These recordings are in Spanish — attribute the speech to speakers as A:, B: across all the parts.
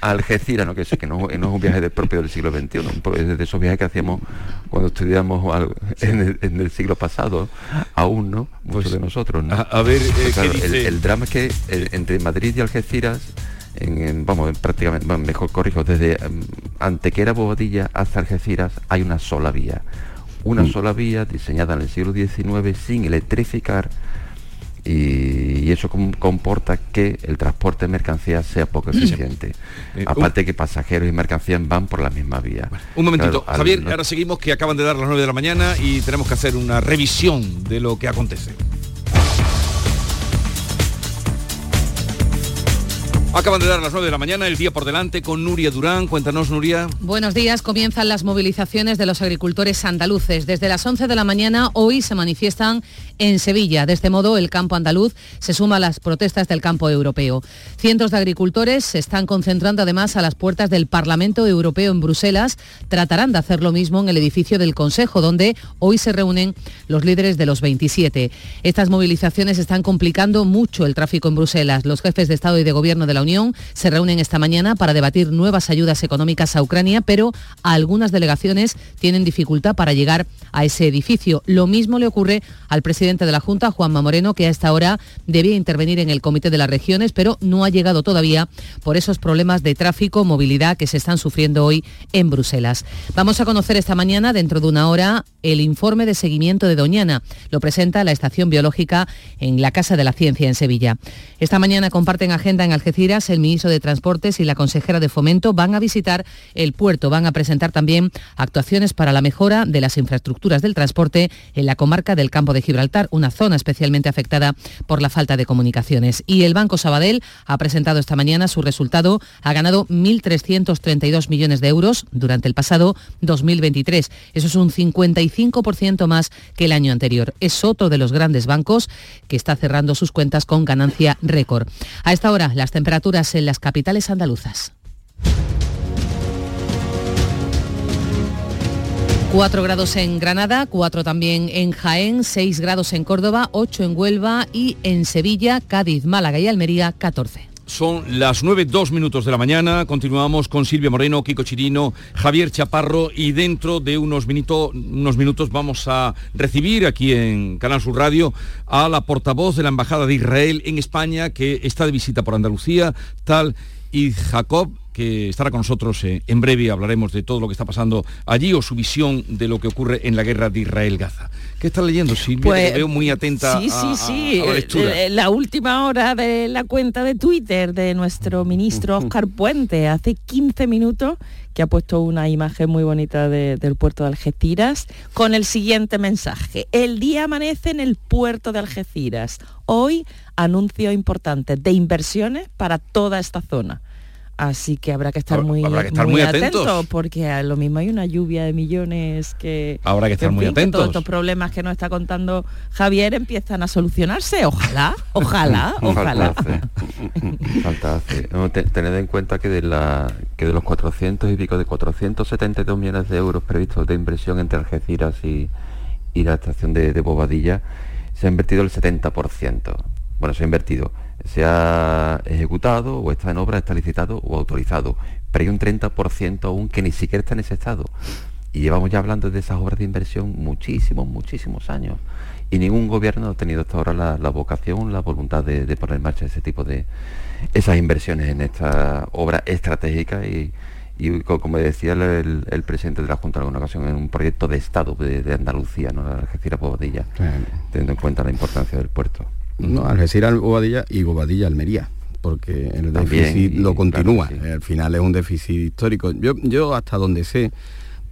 A: a Algeciras, ¿no? que, que no, no, es un viaje propio del siglo XXI, es de esos viajes que hacíamos cuando estudiamos en, el, siglo pasado, aún, ¿no? Muchos pues, de nosotros,
B: A, ver,
A: eh, el, drama es que entre Madrid y Algeciras en, vamos, prácticamente, mejor corrijo, desde um, Antequera, Bobadilla hasta Algeciras hay una sola vía. Una mm. sola vía diseñada en el siglo XIX sin electrificar y, eso comporta que el transporte de mercancías sea poco eficiente. Eh, Aparte que pasajeros y mercancías van por la misma vía.
B: un momentito, Javier, ahora seguimos que acaban de dar las 9 de la mañana y tenemos que hacer una revisión de lo que acontece. Acaban de dar las 9 de la mañana, el día por delante con Nuria Durán. Cuéntanos, Nuria.
C: Buenos días. Comienzan las movilizaciones de los agricultores andaluces. Desde las 11 de la mañana hoy se manifiestan en Sevilla. De este modo, el campo andaluz se suma a las protestas del campo europeo. Cientos de agricultores se están concentrando además a las puertas del Parlamento Europeo en Bruselas. Tratarán de hacer lo mismo en el edificio del Consejo, donde hoy se reúnen los líderes de los 27. Estas movilizaciones están complicando mucho el tráfico en Bruselas. Los jefes de Estado y de Gobierno de la Unión se reúnen esta mañana para debatir nuevas ayudas económicas a Ucrania, pero algunas delegaciones tienen dificultad para llegar a ese edificio. Lo mismo le ocurre al presidente de la Junta, Juanma Moreno, que a esta hora debía intervenir en el Comité de las Regiones, pero no ha llegado todavía por esos problemas de tráfico, movilidad que se están sufriendo hoy en Bruselas. Vamos a conocer esta mañana, dentro de una hora, el informe de seguimiento de Doñana. Lo presenta la Estación Biológica en la Casa de la Ciencia en Sevilla. Esta mañana comparten agenda en Algeciras el ministro de Transportes y la consejera de Fomento van a visitar el puerto. Van a presentar también actuaciones para la mejora de las infraestructuras del transporte en la comarca del Campo de Gibraltar, una zona especialmente afectada por la falta de comunicaciones. Y el Banco Sabadell ha presentado esta mañana su resultado. Ha ganado 1.332 millones de euros durante el pasado 2023. Eso es un 55% más que el año anterior. Es otro de los grandes bancos que está cerrando sus cuentas con ganancia récord. A esta hora, las temperaturas en las capitales andaluzas. 4 grados en Granada, 4 también en Jaén, 6 grados en Córdoba, 8 en Huelva y en Sevilla, Cádiz, Málaga y Almería, 14.
B: Son las 9, 2 minutos de la mañana. Continuamos con Silvia Moreno, Kiko Chirino, Javier Chaparro y dentro de unos, unos minutos vamos a recibir aquí en Canal Sur Radio a la portavoz de la Embajada de Israel en España que está de visita por Andalucía, tal y Jacob que estará con nosotros eh, en breve. Hablaremos de todo lo que está pasando allí o su visión de lo que ocurre en la guerra de Israel-Gaza. ¿Qué está leyendo, Silvia? Pues, veo muy atenta
D: sí, sí, sí. la, la última hora de la cuenta de Twitter de nuestro ministro Oscar Puente, hace 15 minutos, que ha puesto una imagen muy bonita del puerto de Algeciras, con el siguiente mensaje. El día amanece en el puerto de Algeciras. Hoy anuncio importante de inversiones para toda esta zona. Así que habrá que estar muy, atentos. porque a lo mismo hay una lluvia de millones que...
B: Habrá que estar muy atentos.
D: Todos estos problemas que nos está contando Javier empiezan a solucionarse. Ojalá, ojalá, ojalá.
A: Falta tened en cuenta que de, la, que de los 400 y pico, de 472 millones de euros previstos de inversión entre Algeciras y, la estación de, de Bobadilla, se ha invertido el 70%. Bueno, se ha invertido se ha ejecutado o está en obra, está licitado o autorizado, pero hay un 30% aún que ni siquiera está en ese estado. Y llevamos ya hablando de esas obras de inversión muchísimos, muchísimos años. Y ningún gobierno ha tenido hasta ahora la, vocación, la voluntad de, poner en marcha ese tipo de esas inversiones en esta obra estratégica y, como decía el, presidente de la Junta en alguna ocasión, en un proyecto de Estado de, Andalucía, ¿no? la Algeciras Bobadilla, teniendo en cuenta la importancia del puerto.
E: No, Algeciras, Bobadilla y Bobadilla, Almería porque el déficit lo continúa. Al final es un déficit histórico. Yo, yo hasta donde sé,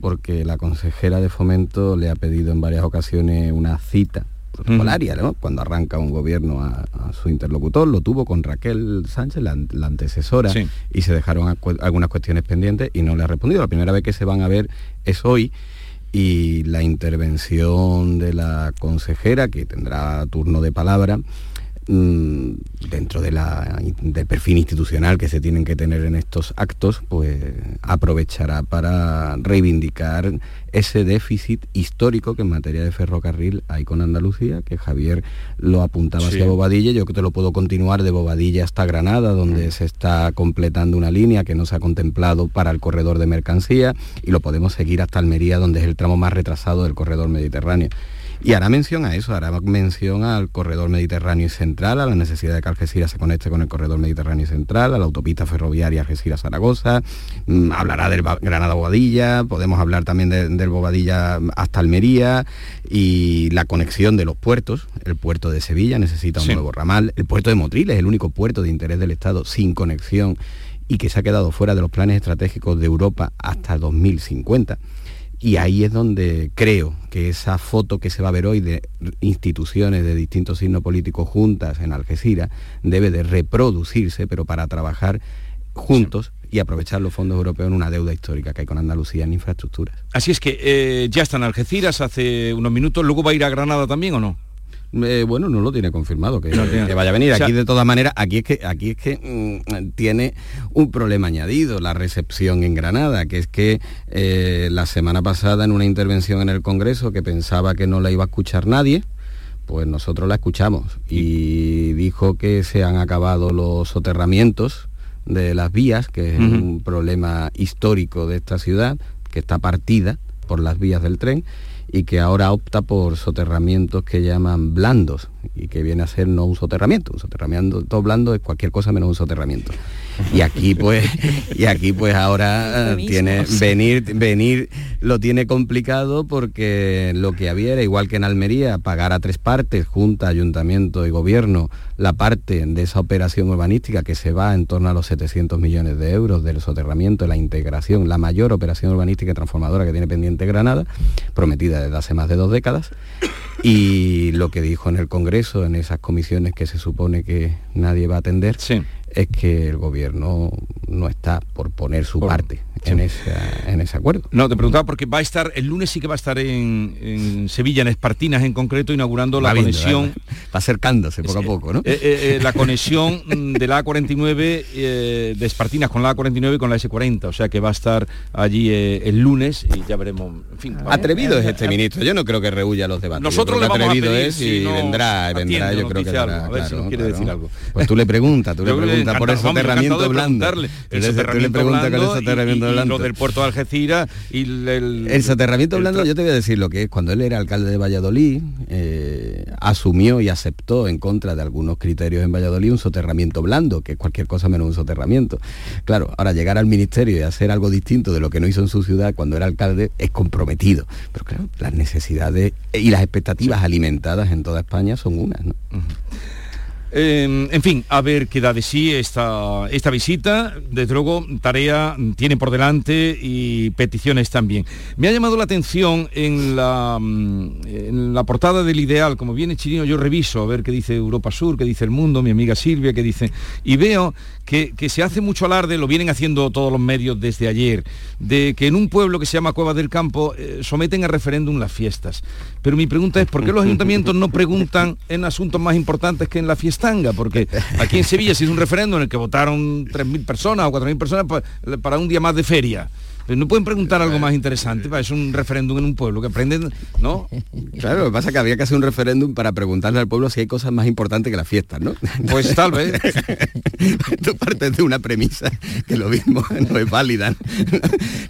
E: porque la consejera de fomento le ha pedido en varias ocasiones una cita protocolaria, ¿no? Cuando arranca un gobierno a, su interlocutor, lo tuvo con Raquel Sánchez, la, antecesora, y se dejaron algunas cuestiones pendientes y no le ha respondido. La primera vez que se van a ver es hoy y la intervención de la consejera, que tendrá turno de palabra, dentro de la, del perfil institucional que se tienen que tener en estos actos, pues aprovechará para reivindicar ese déficit histórico que en materia de ferrocarril hay con Andalucía, que Javier lo apuntaba hacia Bobadilla, yo que te lo puedo continuar de Bobadilla hasta Granada, donde mm. se está completando una línea que no se ha contemplado para el corredor de mercancía, y lo podemos seguir hasta Almería, donde es el tramo más retrasado del corredor mediterráneo. Y hará mención a eso, hará mención al corredor mediterráneo y central, a la necesidad de que Algeciras se conecte con el corredor mediterráneo y central, a la autopista ferroviaria Algeciras-Zaragoza, mm, hablará del Granada-Bobadilla, podemos hablar también del Bobadilla hasta Almería y la conexión de los puertos. El puerto de Sevilla necesita un nuevo ramal, el puerto de Motril es el único puerto de interés del Estado sin conexión y que se ha quedado fuera de los planes estratégicos de Europa hasta 2050. Y ahí es donde creo que esa foto que se va a ver hoy de instituciones de distintos signos políticos juntas en Algeciras debe de reproducirse, pero para trabajar juntos y aprovechar los fondos europeos en una deuda histórica que hay con Andalucía en infraestructuras.
B: Así es que eh, ya está en Algeciras hace unos minutos, luego va a ir a Granada también o no?
E: Eh, bueno, no lo tiene confirmado que, vaya a venir. aquí de todas maneras, aquí es que aquí es que mm, tiene un problema añadido la recepción en Granada, que es que eh, la semana pasada en una intervención en el Congreso que pensaba que no la iba a escuchar nadie, pues nosotros la escuchamos. Y dijo que se han acabado los soterramientos de las vías, que es un problema histórico de esta ciudad, que está partida por las vías del tren y que ahora opta por soterramientos que llaman blandos y que viene a ser no un soterramiento. Un soterramiento blando es cualquier cosa menos un soterramiento. Y aquí pues, y aquí pues ahora tiene venir, venir lo tiene complicado porque lo que había era igual que en Almería, pagar a tres partes, Junta, Ayuntamiento y Gobierno, la parte de esa operación urbanística que se va en torno a los 700 millones de euros del soterramiento, la integración, la mayor operación urbanística y transformadora que tiene pendiente Granada, prometida desde hace más de dos décadas. Y lo que dijo en el Congreso, en esas comisiones que se supone que nadie va a atender, es que el gobierno no está por poner su parte en, ese acuerdo.
B: No, te preguntaba porque va a estar, el lunes sí que va a estar en, Sevilla, en Espartinas en concreto, inaugurando la conexión.
E: Va, acercándose poco a poco, ¿no?
B: Eh, eh, eh, la conexión de la A49 de Espartinas con la A49 y con la S40, o sea que va a estar allí el lunes y ya veremos. En fin,
E: atrevido es este ministro, yo no creo que rehuya los debates.
B: Nosotros le vamos
E: atrevido
B: a
E: es y vendrá, vendrá, yo creo que
B: a ver si quiere decir algo.
E: Pues tú le preguntas, tú le preguntas por el soterramiento blando.
B: El soterramiento blando lo del puerto de Algeciras y el...
E: El soterramiento blando, yo te voy a decir lo que es, cuando él era alcalde de Valladolid, eh, asumió y aceptó en contra de algunos criterios en Valladolid un soterramiento blando, que es cualquier cosa menos un soterramiento. Claro, ahora llegar al ministerio y hacer algo distinto de lo que no hizo en su ciudad cuando era alcalde es comprometido. Pero claro, las necesidades y las expectativas alimentadas en toda España son unas, ¿no?
B: Em, en fin, a ver qué da de sí esta, esta visita. Desde luego, tarea tiene por delante y peticiones también. Me ha llamado la atención en la, mm, en la portada del Ideal, como viene Chirino, yo reviso a ver qué dice Europa Sur, qué dice El Mundo, mi amiga Silvia, qué dice... Y veo que, se hace mucho alarde, lo vienen haciendo todos los medios desde ayer, de que en un pueblo que se llama Cueva del Campo eh, someten a referéndum las fiestas. Pero mi pregunta es, ¿por qué los ayuntamientos no preguntan en asuntos más importantes que en la fiestanga? Porque aquí en Sevilla se hizo un referéndum en el que votaron 3.000 personas o 4.000 personas para un día más de feria. ¿No pueden preguntar algo más interesante? Es un referéndum en un pueblo que aprenden, ¿no?
E: Claro, lo que pasa es que había que hacer un referéndum para preguntarle al pueblo si hay cosas más importantes que las fiestas, ¿no?
B: Pues tal vez.
E: Tú partes de una premisa que lo mismo no es válida.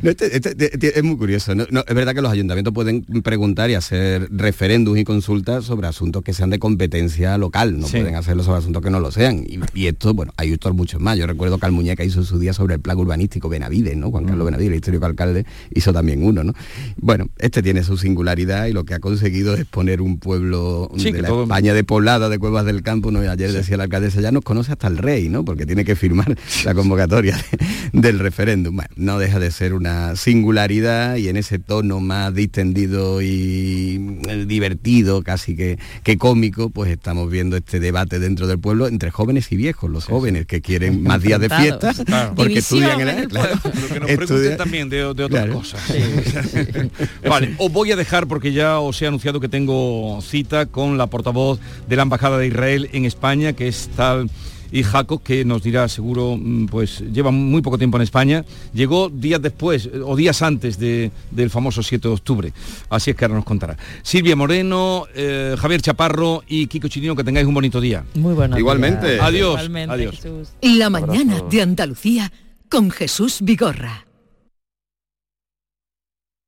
E: Este, este, este, es muy curioso. ¿no? es verdad que los ayuntamientos pueden preguntar y hacer referéndums y consultas sobre asuntos que sean de competencia local, no pueden hacerlo sobre asuntos que no lo sean. Y, esto, bueno, hay otros muchos más. Yo recuerdo que Almuñeca hizo su día sobre el plan urbanístico Benavides, ¿no? Juan Carlos mm. Benavides, alcalde, hizo también uno, ¿no? Bueno, este tiene su singularidad y lo que ha conseguido es poner un pueblo de la España de poblada, de cuevas del campo, ¿no? ayer decía la alcaldesa, ya nos conoce hasta el rey, ¿no? Porque tiene que firmar la convocatoria del referéndum. Bueno, no deja de ser una singularidad y en ese tono más distendido y eh, divertido, casi que, que cómico, pues estamos viendo este debate dentro del pueblo entre jóvenes y viejos, los jóvenes que quieren más días de fiesta porque estudian en el,
B: claro, Lo que nos pregunten también de, otras cosas. vale, os voy a dejar porque ya os he anunciado que tengo cita con la portavoz de la Embajada de Israel en España, que es tal y Jaco, que nos dirá seguro, mm, pues lleva muy poco tiempo en España, llegó días después o días antes del famoso 7 de octubre. Así es que ahora nos contará. Silvia Moreno, eh, Javier Chaparro y Kiko Chirino, que tengáis un bonito día.
D: Muy bueno.
E: Igualmente.
B: Adiós.
D: Igualmente,
B: Adiós.
F: La mañana de Andalucía con Jesús Vigorra.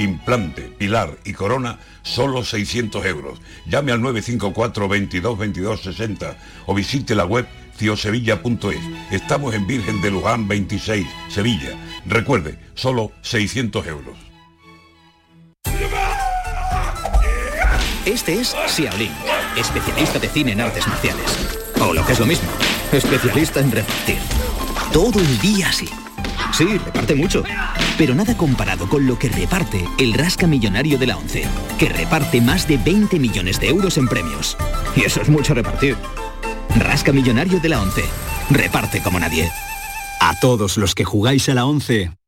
G: implante, pilar y corona, solo 600 euros. Llame al 954 22 22 60 o visite la web ciosevilla.es. Estamos en Virgen de Luján 26, Sevilla. Recuerde, solo 600 euros.
H: Este es Xiaolin, especialista de cine en artes marciales. O lo que es lo mismo, especialista en repartir. Todo el día así Sí, reparte mucho. Pero nada comparado con lo que reparte el Rasca Millonario de la ONCE, que reparte más de 20 millones de euros en premios. Y eso es mucho repartir. Rasca Millonario de la ONCE. Reparte como nadie.
I: A todos los que jugáis a la ONCE,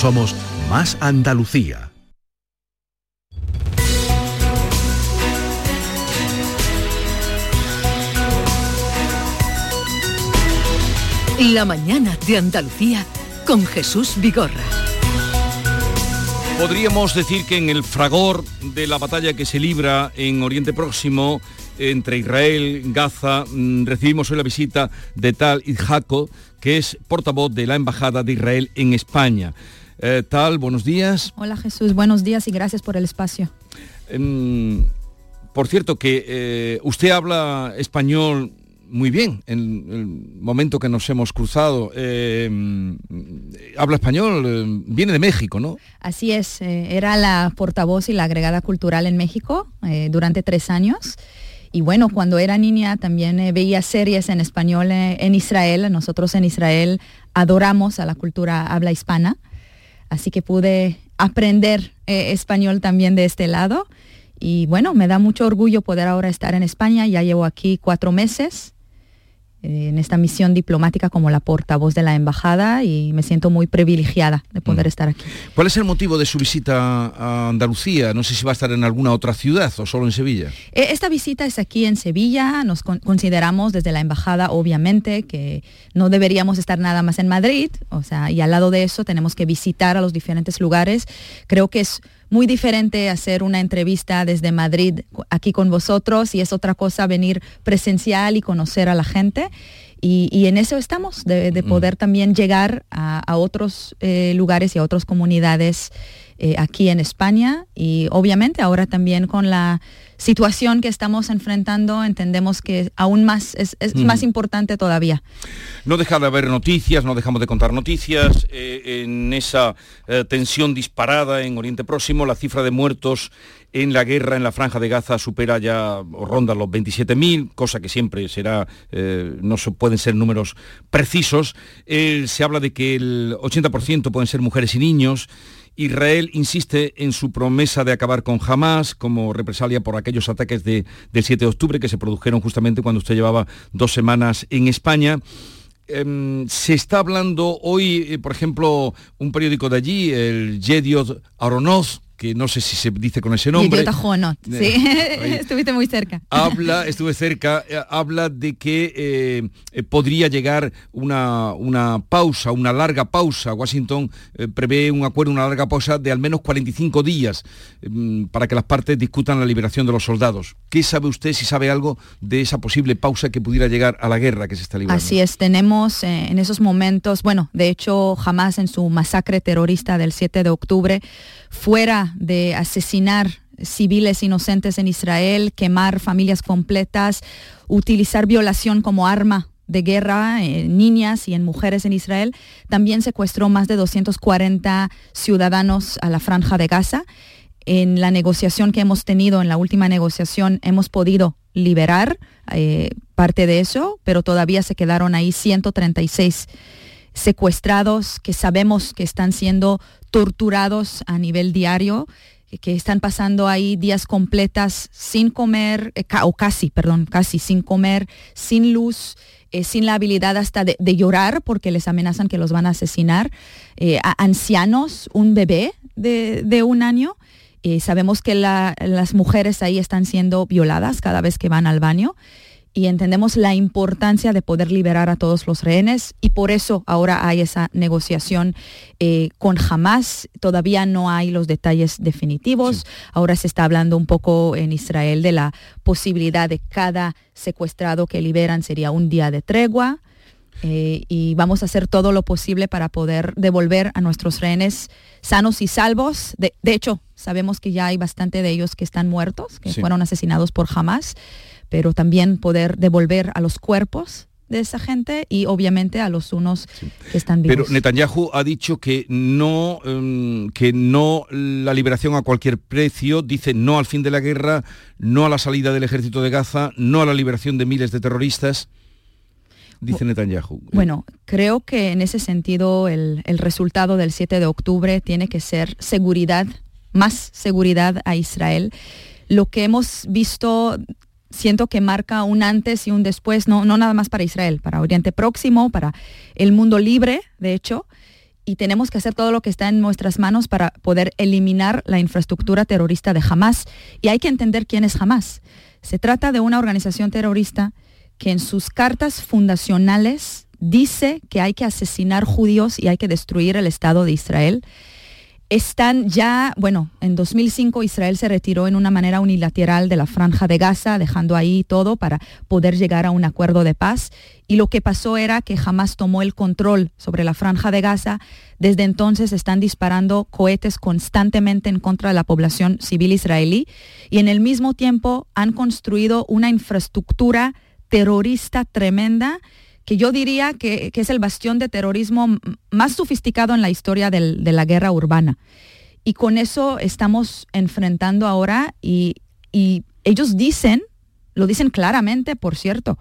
J: somos más Andalucía.
F: La mañana de Andalucía con Jesús Vigorra.
B: Podríamos decir que en el fragor de la batalla que se libra en Oriente Próximo entre Israel, y Gaza, mm, recibimos hoy la visita de Tal Idjako, que es portavoz de la Embajada de Israel en España. Eh, Tal, buenos días.
K: Hola Jesús, buenos días y gracias por el espacio.
B: Em, por cierto, que eh, usted habla español muy bien en el momento que nos hemos cruzado. Eh, habla español, eh, viene de México, ¿no?
K: Así es, eh, era la portavoz y la agregada cultural en México durante tres años. Y bueno, cuando era niña también veía series en español en Israel. Nosotros en Israel adoramos a la cultura habla hispana. Así que pude aprender español también de este lado. Y bueno, me da mucho orgullo poder ahora estar en España. Ya llevo aquí cuatro meses en esta misión diplomática como la portavoz de la embajada y me siento muy privilegiada de poder mm. estar aquí.
B: ¿Cuál es el motivo de su visita a Andalucía? No sé si va a estar en alguna otra ciudad o solo en Sevilla.
K: Eh, esta visita es aquí en Sevilla. Nos consideramos desde la embajada, obviamente, que no deberíamos estar nada más en Madrid. O sea, y al lado de eso tenemos que visitar a los diferentes lugares. Creo que es muy diferente hacer una entrevista desde Madrid aquí con vosotros y es otra cosa venir presencial y conocer a la gente. Y, en eso estamos, de, mm. poder también llegar a, otros eh, lugares y a otras comunidades eh, aquí en España y obviamente ahora también con la situación que estamos enfrentando, entendemos que aún más es, más importante todavía.
B: No deja de haber noticias, no dejamos de contar noticias. Eh, en esa eh, tensión disparada en Oriente Próximo, la cifra de muertos en la guerra en la franja de Gaza supera ya o ronda los 27.000, cosa que siempre será, eh, no pueden ser números precisos. se habla de que el 80% pueden ser mujeres y niños. Israel insiste en su promesa de acabar con Hamas como represalia por aquellos ataques de, del 7 de octubre que se produjeron justamente cuando usted llevaba dos semanas en España. Em, se está hablando hoy, eh, por ejemplo, un periódico de allí, el Yediot Aronoz, que no sé si se dice con ese nombre.
K: Idiota sí, eh, estuviste muy cerca.
B: Habla, estuve cerca, eh, habla de que eh, podría llegar una, una, pausa, una larga pausa. Washington prevé un acuerdo, una larga pausa de al menos 45 días mm, para que las partes discutan la liberación de los soldados. ¿Qué sabe usted, si sabe algo, de esa posible pausa que pudiera llegar a la guerra que se está librando?
K: Así es, tenemos en esos momentos, bueno, de hecho, jamás en su masacre terrorista del 7 de octubre, fuera de asesinar civiles inocentes en Israel, quemar familias completas, utilizar violación como arma de guerra en niñas y en mujeres en Israel, también secuestró más de 240 ciudadanos a la franja de Gaza. En la negociación que hemos tenido, en la última negociación, hemos podido liberar eh, parte de eso, pero todavía se quedaron ahí 136 secuestrados que sabemos que están siendo torturados a nivel diario, que están pasando ahí días completas sin comer, eh, o casi, perdón, casi sin comer, sin luz, eh, sin la habilidad hasta de, llorar porque les amenazan que los van a asesinar, eh, ancianos, un bebé de, un año. sabemos que las mujeres ahí están siendo violadas cada vez que van al baño y entendemos la importancia de poder liberar a todos los rehenes y por eso ahora hay esa negociación eh, con Hamas. Todavía no hay los detalles definitivos. Ahora se está hablando un poco en Israel de la posibilidad de cada secuestrado que liberan sería un día de tregua. Eh, y vamos a hacer todo lo posible para poder devolver a nuestros rehenes sanos y salvos. De, hecho, sabemos que ya hay bastante de ellos que están muertos, que fueron asesinados por Hamas pero también poder devolver a los cuerpos de esa gente y obviamente a los unos que están vivos.
B: Pero Netanyahu ha dicho que no, em, que no la liberación a cualquier precio, dice no al fin de la guerra, no a la salida del ejército de Gaza, no a la liberación de miles de terroristas. Dice Netanyahu.
K: Bueno, creo que en ese sentido el, el resultado del 7 de octubre tiene que ser seguridad, más seguridad a Israel. Lo que hemos visto siento que marca un antes y un después, no, no nada más para Israel, para Oriente Próximo, para el mundo libre, de hecho, y tenemos que hacer todo lo que está en nuestras manos para poder eliminar la infraestructura terrorista de Hamas. Y hay que entender quién es Hamas. Se trata de una organización terrorista que en sus cartas fundacionales dice que hay que asesinar judíos y hay que destruir el Estado de Israel están ya, bueno, en 2005 Israel se retiró en una manera unilateral de la franja de Gaza, dejando ahí todo para poder llegar a un acuerdo de paz. Y lo que pasó era que jamás tomó el control sobre la franja de Gaza. Desde entonces están disparando cohetes constantemente en contra de la población civil israelí y en el mismo tiempo han construido una infraestructura terrorista tremenda que yo diría que, es el bastión de terrorismo más sofisticado en la historia de la guerra urbana. Y con eso estamos enfrentando ahora y, ellos dicen, lo dicen claramente, por cierto,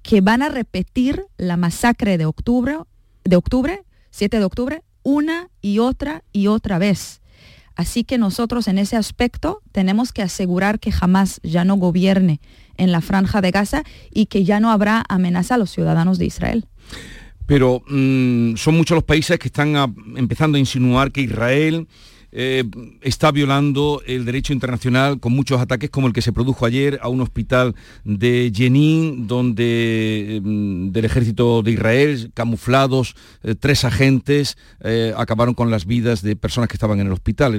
K: que van a repetir la masacre de octubre, de octubre, 7 de octubre, una y otra y otra vez. Así que nosotros en ese aspecto tenemos que asegurar que jamás ya no gobierne en la franja de Gaza y que ya no habrá amenaza a los ciudadanos de Israel.
B: Pero mm, son muchos los países que están empezando a insinuar que Israel eh, está violando el derecho internacional con muchos ataques como el que se produjo ayer a un hospital de Jenin, donde mm, del ejército de Israel, camuflados, eh, tres agentes eh, acabaron con las vidas de personas que estaban en el hospital,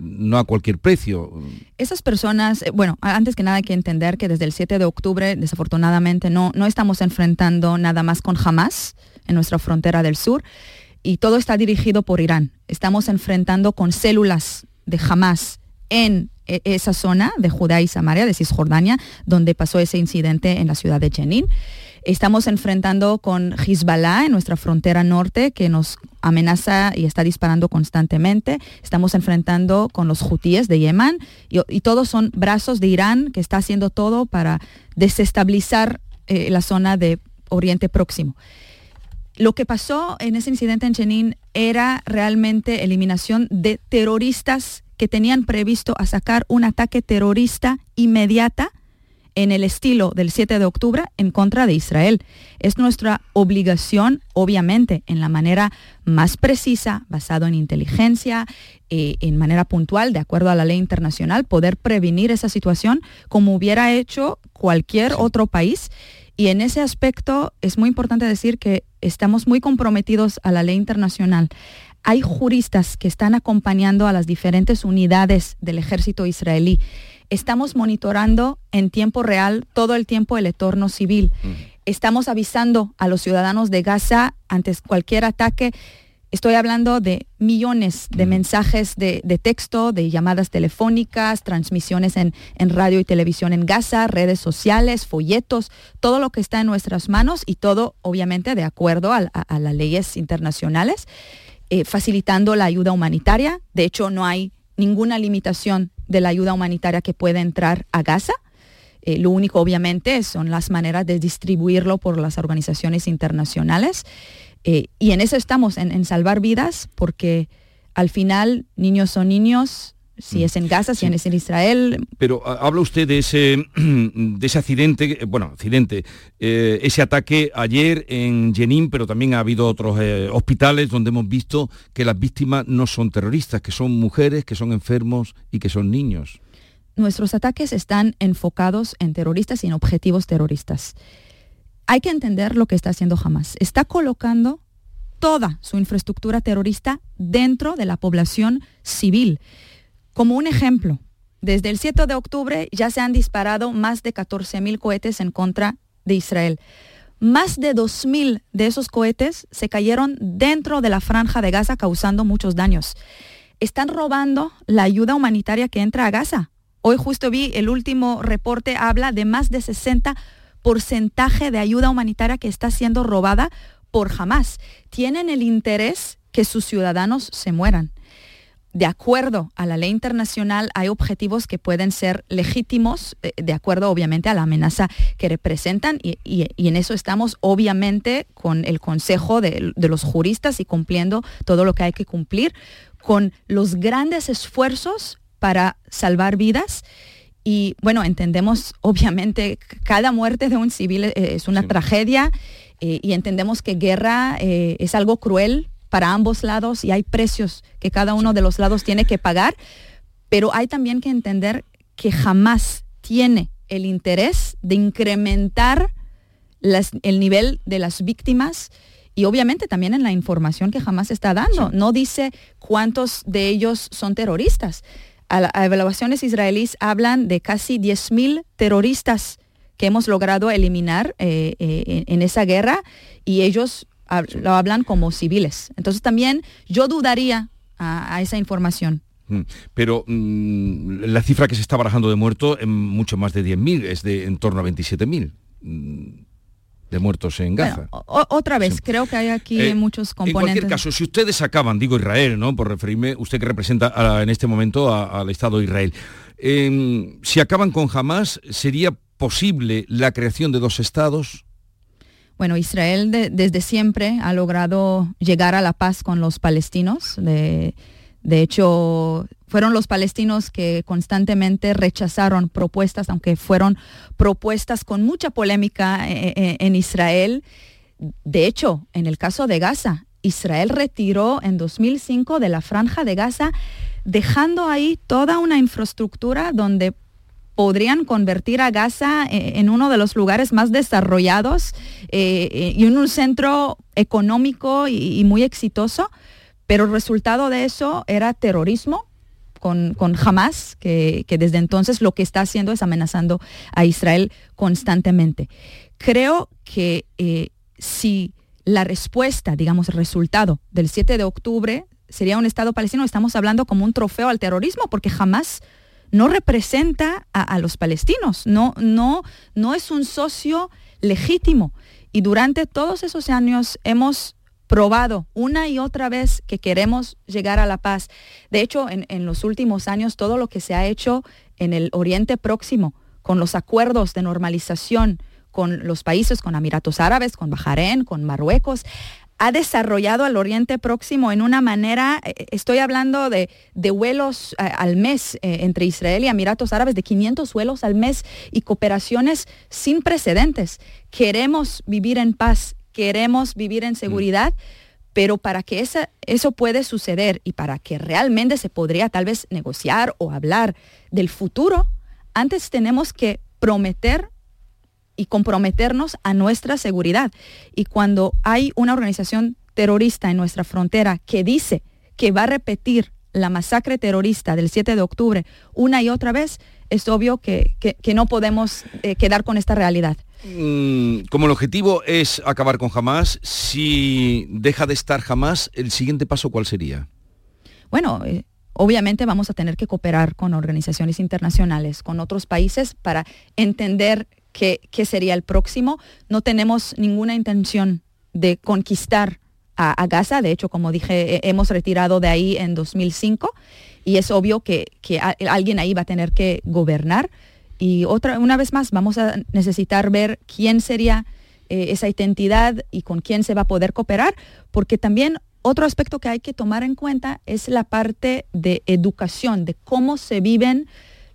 B: no a cualquier precio.
K: Esas personas, bueno, antes que nada hay que entender que desde el 7 de octubre, desafortunadamente, no, no estamos enfrentando nada más con Hamas en nuestra frontera del sur y todo está dirigido por Irán. Estamos enfrentando con células de Hamas en e, esa zona de Judá y Samaria, de Cisjordania, donde pasó ese incidente en la ciudad de Jenin. Estamos enfrentando con Hezbollah en nuestra frontera norte, que nos amenaza y está disparando constantemente. Estamos enfrentando con los hutíes de Yemen y, todos son brazos de Irán que está haciendo todo para desestabilizar eh, la zona de Oriente Próximo. Lo que pasó en ese incidente en Jenin era realmente eliminación de terroristas que tenían previsto a sacar un ataque terrorista inmediata en el estilo del 7 de octubre en contra de Israel. Es nuestra obligación, obviamente, en la manera más precisa, basado en inteligencia, eh, en manera puntual, de acuerdo a la ley internacional, poder prevenir esa situación como hubiera hecho cualquier otro país y en ese aspecto es muy importante decir que estamos muy comprometidos a la ley internacional. Hay juristas que están acompañando a las diferentes unidades del ejército israelí. Estamos monitorando en tiempo real todo el tiempo el entorno civil. Estamos avisando a los ciudadanos de Gaza antes cualquier ataque Estoy hablando de millones de mensajes de, texto, de llamadas telefónicas, transmisiones en, radio y televisión en Gaza, redes sociales, folletos, todo lo que está en nuestras manos y todo obviamente de acuerdo a, las leyes internacionales, eh, facilitando la ayuda humanitaria. De hecho, no hay ninguna limitación de la ayuda humanitaria que pueda entrar a Gaza. Eh, lo único, obviamente, son las maneras de distribuirlo por las organizaciones internacionales. Eh, y en eso estamos, en, salvar vidas, porque al final niños son niños, si mm. es en Gaza, si es en Israel.
B: Pero habla usted de ese, de ese accidente, bueno, accidente, eh, ese ataque ayer en Jenin, pero también ha habido otros eh, hospitales donde hemos visto que las víctimas no son terroristas, que son mujeres, que son enfermos y que son niños.
K: Nuestros ataques están enfocados en terroristas y en objetivos terroristas hay que entender lo que está haciendo Hamas. Está colocando toda su infraestructura terrorista dentro de la población civil. Como un ejemplo, desde el 7 de octubre ya se han disparado más de 14.000 cohetes en contra de Israel. Más de 2.000 de esos cohetes se cayeron dentro de la franja de Gaza causando muchos daños. Están robando la ayuda humanitaria que entra a Gaza. Hoy justo vi el último reporte, habla de más de 60 porcentaje de ayuda humanitaria que está siendo robada por Hamas. Tienen el interés que sus ciudadanos se mueran. De acuerdo a la ley internacional, hay objetivos que pueden ser legítimos, eh, de acuerdo obviamente a la amenaza que representan, y, en eso estamos obviamente con el consejo de, de los juristas y cumpliendo todo lo que hay que cumplir, con los grandes esfuerzos para salvar vidas y bueno, entendemos obviamente cada muerte de un civil eh, es una tragedia eh, y entendemos que guerra eh, es algo cruel para ambos lados y hay precios que cada uno de los lados tiene que pagar, pero hay también que entender que jamás tiene el interés de incrementar el nivel de las víctimas y obviamente también en la información que jamás está dando. No dice cuántos de ellos son terroristas a, evaluaciones israelíes hablan de casi 10.000 terroristas que hemos logrado eliminar eh, eh, en esa guerra y ellos lo hablan como civiles. Entonces también yo dudaría a, esa información.
B: Mm, pero mm, la cifra que se está barajando de muertos es mucho más de 10.000, es de en torno a 27.000 de muertos en Gaza.
K: otra vez, creo que hay aquí eh, muchos componentes.
B: En cualquier caso, si ustedes acaban, digo Israel, ¿no? Por referirme, usted que representa en este momento al Estado de Israel, em, si acaban con Hamas, ¿sería posible la creación de dos estados?
K: Bueno, Israel desde siempre ha logrado llegar a la paz con los palestinos. De, de hecho, fueron los palestinos que constantemente rechazaron propuestas, aunque fueron propuestas con mucha polémica eh, eh, en Israel. De hecho, en el caso de Gaza, Israel retiró en 2005 de la franja de Gaza dejando ahí toda una infraestructura donde podrían convertir a Gaza eh, en uno de los lugares más desarrollados eh, y en un centro económico y, muy exitoso, pero el resultado de eso era terrorismo con, con Hamas, que, desde entonces lo que está haciendo es amenazando a Israel constantemente. Creo que eh, si la respuesta, digamos, el resultado del 7 de octubre sería un Estado palestino, estamos hablando como un trofeo al terrorismo, porque jamás no representa a, los palestinos, no, no, no es un socio legítimo. Y durante todos esos años hemos probado una y otra vez que queremos llegar a la paz. De hecho, en, en, los últimos años, todo lo que se ha hecho en el Oriente Próximo, con los acuerdos de normalización con los países, con Emiratos Árabes, con Bahrein, con Marruecos, ha desarrollado al Oriente Próximo en una manera, eh, estoy hablando de, vuelos eh, al mes eh, entre Israel y Emiratos Árabes, de 500 vuelos al mes y cooperaciones sin precedentes. Queremos vivir en paz, queremos vivir en seguridad, pero para que eso puede suceder y para que realmente se podría tal vez negociar o hablar del futuro, antes tenemos que prometer y comprometernos a nuestra seguridad. Y cuando hay una organización terrorista en nuestra frontera que dice que va a repetir la masacre terrorista del 7 de octubre una y otra vez, es obvio que, no podemos eh, quedar con esta realidad.
B: Mm, como el objetivo es acabar con Hamas, si deja de estar Hamas, ¿el siguiente paso cuál sería?
K: Bueno, eh, obviamente vamos a tener que cooperar con organizaciones internacionales, con otros países para entender qué, sería el próximo. No tenemos ninguna intención de conquistar a, Gaza. De hecho, como dije, hemos retirado de ahí en 2005 y es obvio que, alguien ahí va a tener que gobernar. Y otra, una vez más, vamos a necesitar ver quién sería eh, esa identidad y con quién se va a poder cooperar, porque también otro aspecto que hay que tomar en cuenta es la parte de educación, de cómo se viven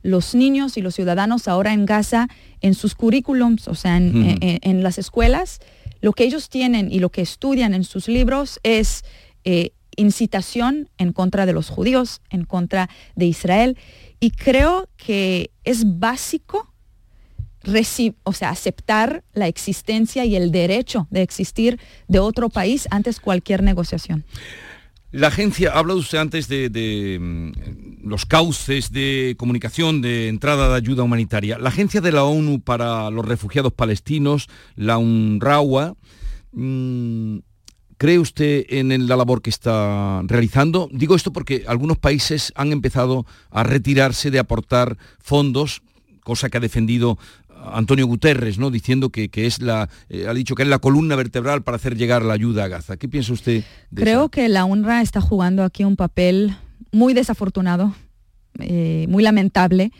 K: los niños y los ciudadanos ahora en Gaza, en sus currículums, o sea, en, las escuelas, lo que ellos tienen y lo que estudian en sus libros es eh, incitación en contra de los judíos, en contra de Israel. Y creo que es básico o sea, aceptar la existencia y el derecho de existir de otro país antes cualquier negociación.
B: La agencia, ha hablado usted antes de, mm, los cauces de comunicación, de entrada de ayuda humanitaria. La agencia de la ONU para los refugiados palestinos, la UNRWA, mm, ¿cree usted en la labor que está realizando? Digo esto porque algunos países han empezado a retirarse de aportar fondos cosa que ha defendido Antonio Guterres, ¿no? Diciendo que, es la, eh, ha dicho que es la columna vertebral para hacer llegar la ayuda a Gaza. ¿Qué piensa usted?
K: Creo que la UNRWA está jugando aquí un papel muy desafortunado, eh, muy lamentable.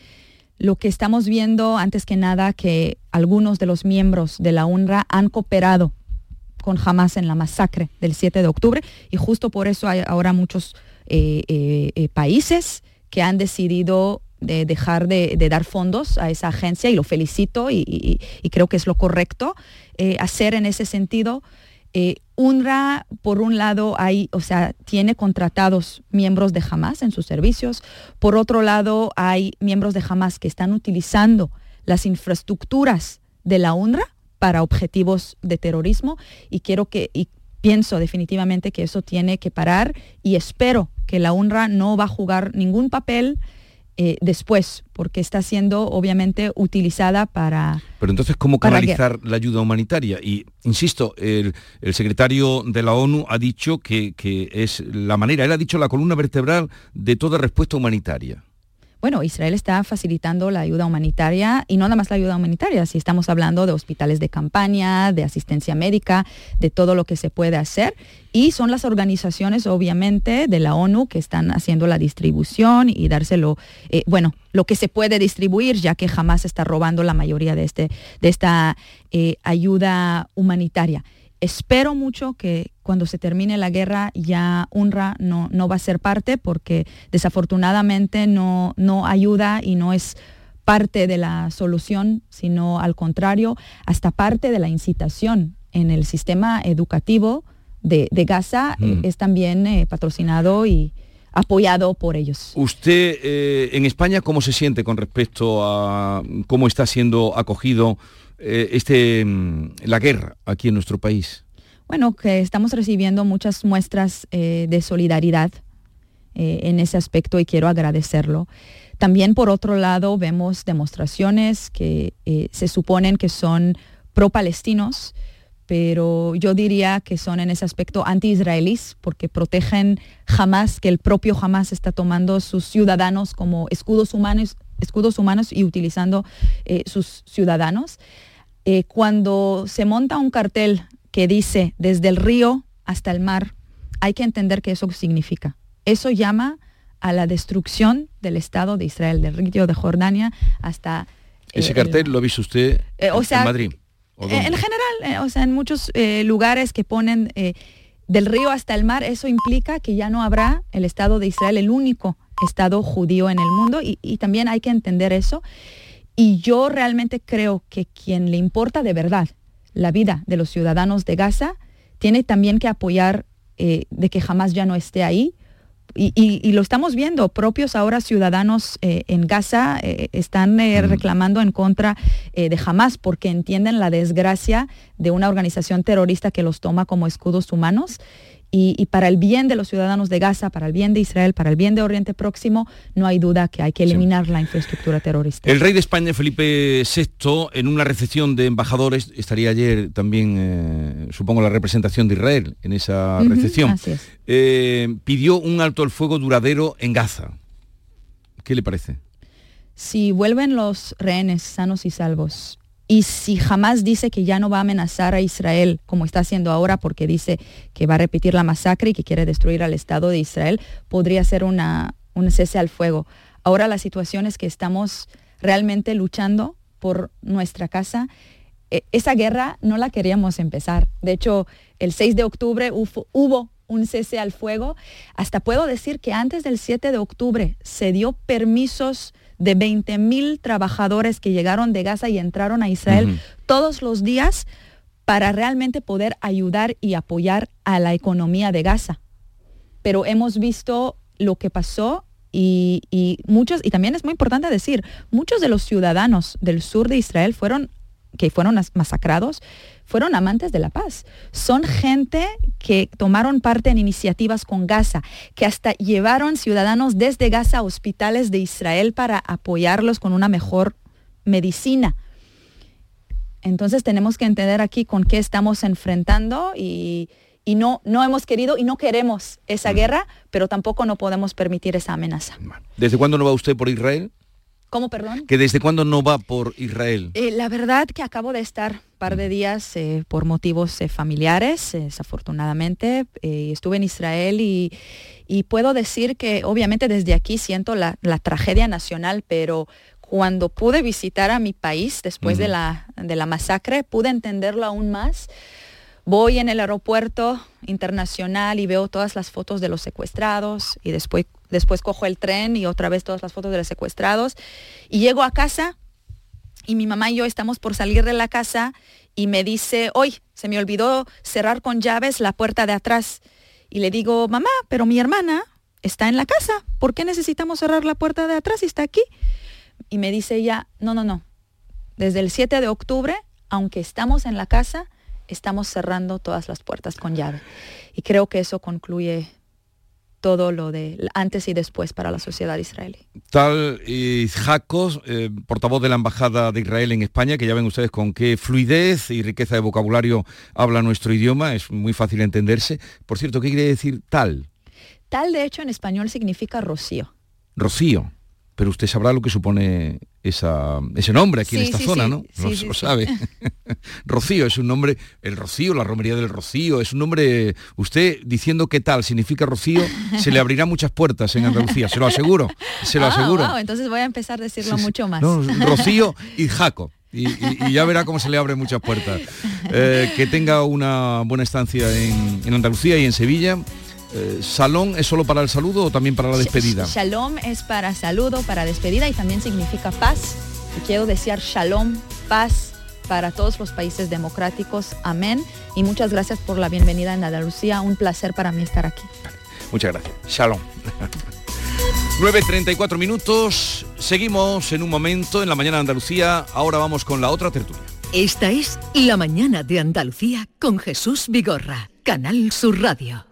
K: Lo que estamos viendo, antes que nada, que algunos de los miembros de la UNRWA han cooperado con Hamas en la masacre del 7 de octubre y justo por eso hay ahora muchos eh, países que han decidido de dejar de, dar fondos a esa agencia y lo felicito y, creo que es lo correcto eh, hacer en ese sentido. Eh, UNRWA, por un lado, hay, o sea, tiene contratados miembros de Hamas en sus servicios. Por otro lado, hay miembros de Hamas que están utilizando las infraestructuras de la UNRWA para objetivos de terrorismo y quiero que y pienso definitivamente que eso tiene que parar y espero que la UNRWA no va a jugar ningún papel eh, después, porque está siendo obviamente utilizada para...
B: Pero entonces, ¿cómo canalizar la ayuda humanitaria? Y, insisto, el, secretario de la ONU ha dicho que, que es la manera, él ha dicho la columna vertebral de toda respuesta humanitaria
K: bueno, Israel está facilitando la ayuda humanitaria y no nada más la ayuda humanitaria, si estamos hablando de hospitales de campaña, de asistencia médica, de todo lo que se puede hacer. Y son las organizaciones, obviamente, de la ONU que están haciendo la distribución y dárselo, eh, bueno, lo que se puede distribuir, ya que jamás está robando la mayoría de, este, de esta eh, ayuda humanitaria. Espero mucho que cuando se termine la guerra ya UNRWA no, no va a ser parte porque desafortunadamente no, no ayuda y no es parte de la solución, sino al contrario, hasta parte de la incitación en el sistema educativo de, Gaza eh, es también eh, patrocinado y apoyado por ellos.
B: Usted eh, en España, ¿cómo se siente con respecto a cómo está siendo acogido eh, este, mm, la guerra aquí en nuestro país?
K: Bueno, que estamos recibiendo muchas muestras eh, de solidaridad en ese aspecto y quiero agradecerlo. También por otro lado vemos demostraciones que se suponen que son pro-palestinos, pero yo diría que son en ese aspecto anti-israelíes porque protegen jamás que el propio jamás está tomando sus ciudadanos como escudos humanos, escudos humanos y utilizando eh, sus ciudadanos. Eh, cuando se monta un cartel que dice desde el río hasta el mar, hay que entender qué eso significa. Eso llama a la destrucción del Estado de Israel, del río de Jordania hasta...
B: Ese cartel lo ha visto usted en Madrid.
K: Eh, en general, eh, o sea, en muchos eh, lugares que ponen del río hasta el mar, eso implica que ya no habrá el Estado de Israel, el único Estado judío en el mundo, y, y también hay que entender eso. Y yo realmente creo que quien le importa de verdad la vida de los ciudadanos de Gaza, tiene también que apoyar de que jamás ya no esté ahí, y, lo estamos viendo, propios ahora ciudadanos eh, en Gaza eh, están eh, reclamando en contra de Hamas porque entienden la desgracia de una organización terrorista que los toma como escudos humanos y, para el bien de los ciudadanos de Gaza, para el bien de Israel, para el bien de Oriente Próximo, no hay duda que hay que eliminar la infraestructura terrorista.
B: El rey de España, Felipe VI, en una recepción de embajadores, estaría ayer también, eh, supongo, la representación de Israel en esa recepción, eh, pidió un alto el fuego duradero en Gaza. ¿Qué le parece?
K: Si vuelven los rehenes sanos y salvos y si jamás dice que ya no va a amenazar a Israel como está haciendo ahora porque dice que va a repetir la masacre y que quiere destruir al Estado de Israel, podría ser una, un cese al fuego. Ahora la situación es que estamos realmente luchando por nuestra casa. E, esa guerra no la queríamos empezar. De hecho, el 6 de octubre hubo un cese al fuego. Hasta puedo decir que antes del 7 de octubre se dio permisos de 20 mil trabajadores que llegaron de Gaza y entraron a Israel todos los días para realmente poder ayudar y apoyar a la economía de Gaza. Pero hemos visto lo que pasó y, y, muchos, y también es muy importante decir, muchos de los ciudadanos del sur de Israel fueron que fueron masacrados, fueron amantes de la paz. Son gente que tomaron parte en iniciativas con Gaza, que hasta llevaron ciudadanos desde Gaza a hospitales de Israel para apoyarlos con una mejor medicina. Entonces tenemos que entender aquí con qué estamos enfrentando y, no, no hemos querido y no queremos esa guerra, pero tampoco no podemos permitir esa amenaza.
B: ¿Desde cuándo no va usted por Israel?
K: ¿Cómo, perdón?
B: ¿Que desde cuándo no va por Israel?
K: Eh, la verdad que acabo de estar un par de días eh, por motivos eh, familiares, desafortunadamente. estuve en Israel y, puedo decir que obviamente desde aquí siento la, tragedia nacional, pero cuando pude visitar a mi país después de, la, de la masacre, pude entenderlo aún más voy en el aeropuerto internacional y veo todas las fotos de los secuestrados y después, después cojo el tren y otra vez todas las fotos de los secuestrados y llego a casa y mi mamá y yo estamos por salir de la casa y me dice, hoy se me olvidó cerrar con llaves la puerta de atrás. Y le digo, mamá, pero mi hermana está en la casa, ¿por qué necesitamos cerrar la puerta de atrás y está aquí? Y me dice ella, no, no, no, desde el 7 de octubre, aunque estamos en la casa, estamos cerrando todas las puertas con llave. Y creo que eso concluye todo lo de antes y después para la sociedad israelí.
B: Tal y Jacos, eh, portavoz de la Embajada de Israel en España, que ya ven ustedes con qué fluidez y riqueza de vocabulario habla nuestro idioma, es muy fácil entenderse. Por cierto, ¿qué quiere decir tal?
K: Tal, de hecho, en español significa rocío.
B: Rocío pero usted sabrá lo que supone ese nombre aquí en esta zona, ¿no? no lo sabe. Rocío es un nombre, el Rocío, la romería del Rocío, es un nombre, usted diciendo qué tal significa Rocío, se le abrirá muchas puertas en Andalucía, se lo aseguro, se lo ah, aseguro.
K: entonces voy a empezar a decirlo mucho más.
B: Rocío y Jaco. Y, ya verá cómo se le abren muchas puertas. Eh, que tenga una buena estancia en Andalucía y en Sevilla. Eh, ¿Salón es solo para el saludo o también para la despedida?
K: Shalom es para saludo, para despedida y también significa paz. Y quiero decir shalom, paz para todos los países democráticos. Amén. Y muchas gracias por la bienvenida en Andalucía. Un placer para mí estar aquí.
B: Muchas gracias. Shalom. 9.34 minutos, seguimos en un momento en la mañana de Andalucía, ahora vamos con la otra tertulia.
F: Esta es La mañana de Andalucía con Jesús Vigorra, Canal Sur Radio.